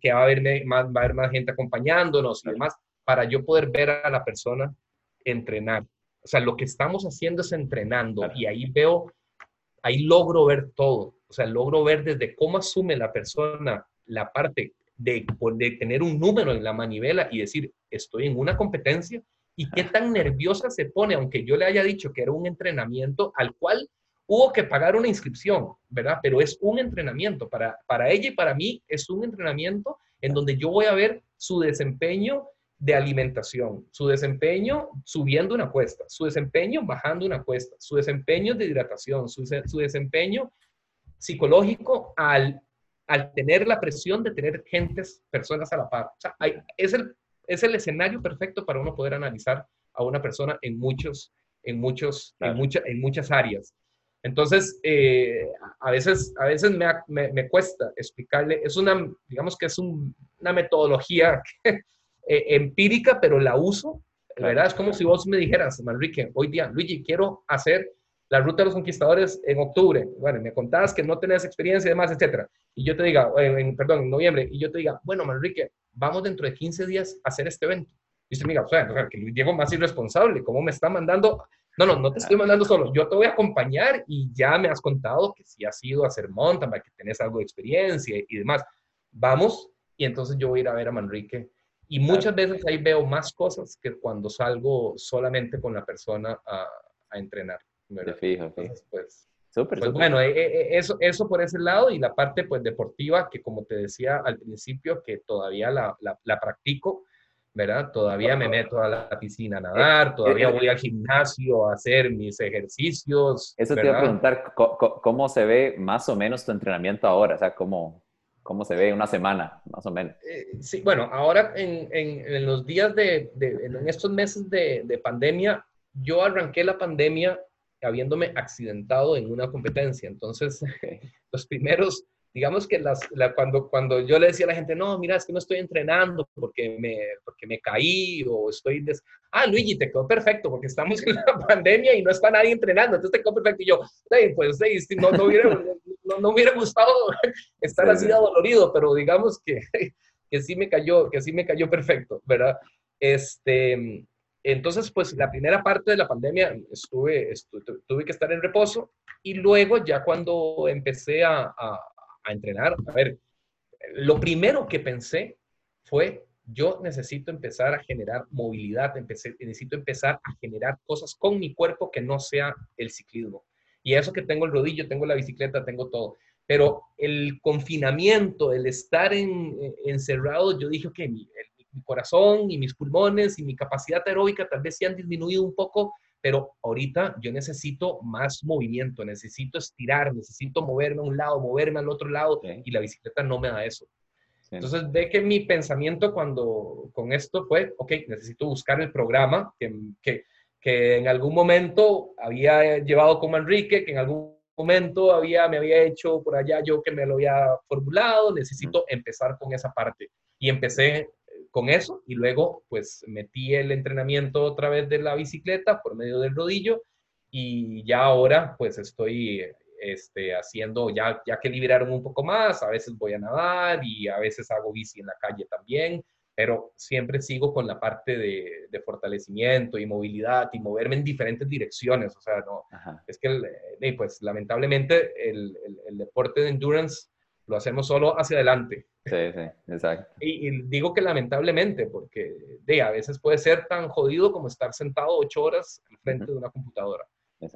que va a, haber más, va a haber más gente acompañándonos y demás, para yo poder ver a la persona entrenar. O sea, lo que estamos haciendo es entrenando y ahí veo, ahí logro ver todo. O sea, logro ver desde cómo asume la persona la parte de, de tener un número en la manivela y decir, estoy en una competencia y qué tan nerviosa se pone, aunque yo le haya dicho que era un entrenamiento al cual hubo que pagar una inscripción, ¿verdad? Pero es un entrenamiento. Para, para ella y para mí es un entrenamiento en donde yo voy a ver su desempeño de alimentación, su desempeño subiendo una cuesta, su desempeño bajando una cuesta, su desempeño de hidratación, su, su desempeño psicológico al, al tener la presión de tener gentes, personas a la par. O sea, es, el, es el escenario perfecto para uno poder analizar a una persona en muchos, en muchos, en, en muchas áreas. Entonces, eh, a veces, a veces me, me, cuesta explicarle, es una, digamos que es una metodología eh, empírica, pero la uso, ¿verdad? Es como si vos me dijeras, Manrique, hoy día, Luigi, quiero hacer la ruta de los conquistadores en octubre, bueno, me contabas que no tenés experiencia y demás, etcétera, y yo te diga, en, perdón, en noviembre, y yo te diga, bueno, Manrique, vamos dentro de 15 días a hacer este evento. Y usted me diga, o sea, que Diego más irresponsable, ¿cómo me está mandando? No, no, no te estoy mandando solo, yo te voy a acompañar y ya me has contado que si has ido a hacer mountain que tenés algo de experiencia y demás. Vamos, y entonces yo voy a ir a ver a Manrique. Y muchas veces ahí veo más cosas que cuando salgo solamente con la persona a, a entrenar. Me fijo, pues, pues bueno, eh, eh, eh, eso, eso por ese lado y la parte pues deportiva que como te decía al principio que todavía la, la, practico, ¿verdad? Todavía me meto a la piscina a nadar, todavía voy al gimnasio a hacer mis ejercicios. Eso te iba a preguntar, ¿cómo, se ve más o menos tu entrenamiento ahora? O sea, ¿cómo, cómo se ve una semana, más o menos? sí, bueno, ahora en, en, en los días de, de, en estos meses de, de pandemia, yo arranqué la pandemia habiéndome accidentado en una competencia. Entonces, los primeros, digamos que las, cuando, cuando yo le decía a la gente, no, mira, es que no estoy entrenando porque me, porque me caí o estoy... Des... Ah, Luigi, te quedó perfecto porque estamos en la pandemia y no está nadie entrenando, entonces te quedó perfecto. Y yo, pues no, no, hubiera, no, no, hubiera gustado estar así dolorido, pero digamos que, que, sí me cayó, que sí me cayó perfecto, ¿verdad? Este, entonces, pues la primera parte de la pandemia estuve, tuve que estar en reposo y luego ya cuando empecé a, a, entrenar, a ver, lo primero que pensé fue, yo necesito empezar a generar movilidad, empecé, necesito empezar a generar cosas con mi cuerpo que no sea el ciclismo. Y eso que tengo el rodillo, tengo la bicicleta, tengo todo. Pero el confinamiento, el estar en, encerrado, yo dije, que mi, mi corazón y mis pulmones y mi capacidad aeróbica tal vez se han disminuido un poco, pero ahorita yo necesito más movimiento, necesito estirar, necesito moverme a un lado, moverme al otro lado y la bicicleta no me da eso. Entonces ve que mi pensamiento cuando con esto fue, ok, necesito buscar el programa que, que, que en algún momento había llevado con Enrique, que en algún momento había, me había hecho por allá yo que me lo había formulado, necesito empezar con esa parte. Y empecé con eso y luego pues metí el entrenamiento otra vez de la bicicleta por medio del rodillo y ya ahora pues estoy este, haciendo, ya, ya que liberaron un poco más, a veces voy a nadar y a veces hago bici en la calle también pero siempre sigo con la parte de, de, fortalecimiento y movilidad y moverme en diferentes direcciones. O sea, no, es que, eh, pues lamentablemente, el, el, deporte de endurance lo hacemos solo hacia adelante. Sí, sí, exacto. Y, digo que lamentablemente, porque de, a veces puede ser tan jodido como estar sentado ocho horas al frente de una computadora.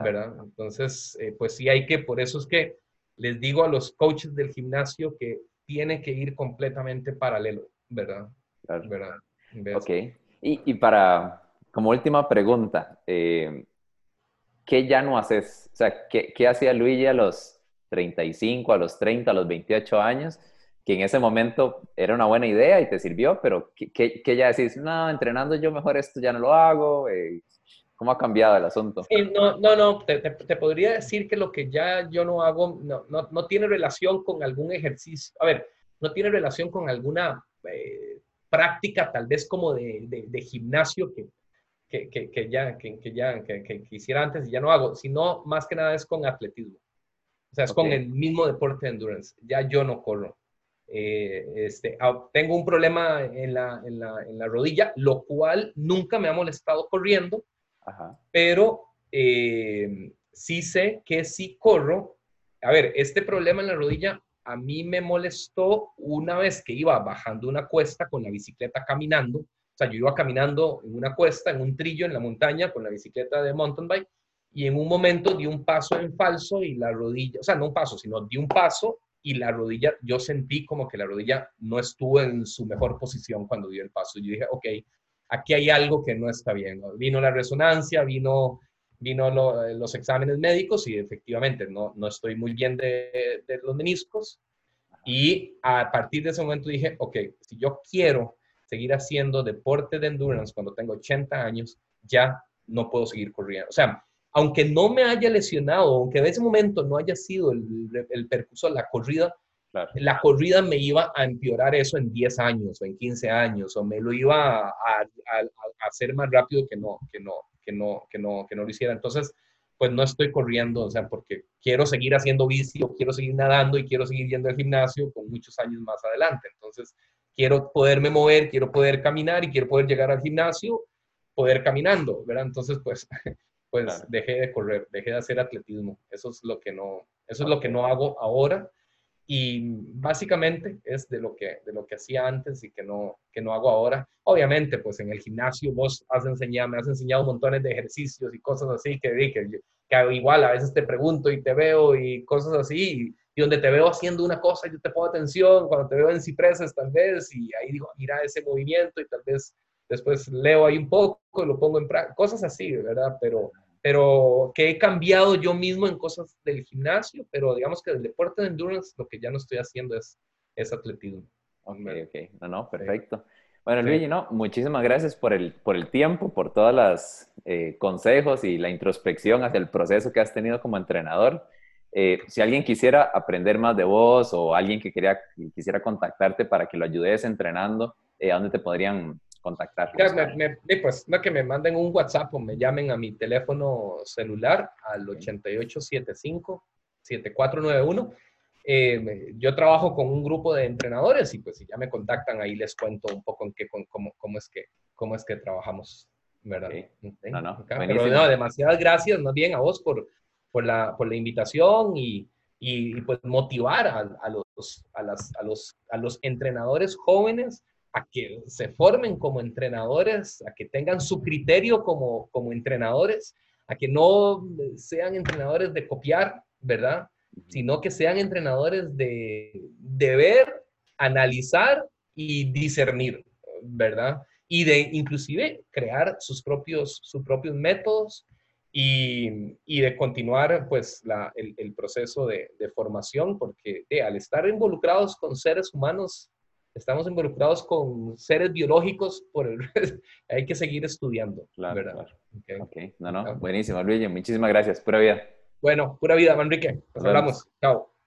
¿verdad? Entonces, eh, pues sí hay que, por eso es que les digo a los coaches del gimnasio que tiene que ir completamente paralelo, ¿verdad? Ok. Y, y, para, como última pregunta, eh, ¿qué ya no haces? O sea, ¿qué, qué hacía Luigi a los 35, a los 30, a los 28 años? Que en ese momento era una buena idea y te sirvió, pero ¿qué, qué, ya decís? No, entrenando yo mejor esto ya no lo hago. Eh, ¿Cómo ha cambiado el asunto? no, no, no, te, podría decir que lo que ya yo no hago no, no, no, tiene relación con algún ejercicio, a ver, no tiene relación con alguna eh, práctica tal vez como de, de, gimnasio que, que, que, ya, que, ya que, hiciera antes y ya no hago, sino más que nada es con atletismo. O sea, es con el mismo deporte de endurance. Ya yo no corro. Eh, este, ah, tengo un problema en la, en, la, en la, rodilla, lo cual nunca me ha molestado corriendo, pero eh, sí sé que si corro, a ver, este problema en la rodilla a mí me molestó una vez que iba bajando una cuesta con la bicicleta caminando. O sea, yo iba caminando en una cuesta, en un trillo en la montaña con la bicicleta de mountain bike y en un momento di un paso en falso y la rodilla, o sea, no un paso, sino di un paso y la rodilla, yo sentí como que la rodilla no estuvo en su mejor posición cuando dio el paso. Yo dije, ok, aquí hay algo que no está bien. Vino la resonancia, vino, vino los exámenes médicos y efectivamente no, no estoy muy bien de, de, los meniscos. Y a partir de ese momento dije, ok, si yo quiero seguir haciendo deporte de endurance cuando tengo 80 años, ya no puedo seguir corriendo. O sea, aunque no me haya lesionado, aunque en ese momento no haya sido el, el percursor, la corrida, la corrida me iba a empeorar eso en 10 años o en 15 años, o me lo iba a, a, a hacer más rápido que no, que no, que no, que no, que no lo hiciera. Entonces, pues no estoy corriendo, o sea, porque quiero seguir haciendo bici o quiero seguir nadando y quiero seguir yendo al gimnasio con muchos años más adelante. Entonces, quiero poderme mover, quiero poder caminar y quiero poder llegar al gimnasio, poder caminando, ¿verdad? Entonces, pues, pues dejé de correr, dejé de hacer atletismo. Eso es lo que no, eso es lo que no hago ahora y básicamente es de lo que, de lo que hacía antes y que no, que no hago ahora. Obviamente, pues en el gimnasio vos has enseñado, me has enseñado montones de ejercicios y cosas así que, que, que igual a veces te pregunto y te veo y cosas así. Y, donde te veo haciendo una cosa, yo te pongo atención, cuando te veo en cipreses tal vez, y ahí digo, mira ese movimiento y tal vez después leo ahí un poco y lo pongo en práctica, cosas así, ¿verdad? Pero, pero que he cambiado yo mismo en cosas del gimnasio, pero digamos que del deporte de endurance lo que ya no estoy haciendo es, es atletismo. Ok, ok, no, no, perfecto. Bueno, Luigi, no, muchísimas gracias por el, por el tiempo, por todos los eh, consejos y la introspección hacia el proceso que has tenido como entrenador. Eh, si alguien quisiera aprender más de vos o alguien que quería, quisiera contactarte para que lo ayudes entrenando, eh, ¿a dónde te podrían contactar. pues no que me manden un WhatsApp o me llamen a mi teléfono celular al 8875-7491. Eh, yo trabajo con un grupo de entrenadores y pues si ya me contactan ahí les cuento un poco en qué, cómo, cómo, es que, cómo es que trabajamos, ¿verdad? No, no, Pero no, demasiadas gracias más bien a vos por, por, la, por la invitación y, y, pues motivar a, a, los, a, las, a, los, a los entrenadores jóvenes a que se formen como entrenadores, a que tengan su criterio como, como entrenadores, a que no sean entrenadores de copiar, ¿verdad? Sino que sean entrenadores de, de ver, analizar y discernir, ¿verdad? Y de inclusive crear sus propios, sus propios métodos y, y de continuar pues la, el, el, proceso de, de formación, porque al estar involucrados con seres humanos estamos involucrados con seres biológicos, por el, hay que seguir estudiando. Claro, ¿verdad? Okay. ok, no, no, buenísimo, Luigi, muchísimas gracias, pura vida. Bueno, pura vida, Manrique. Nos hablamos. Chao.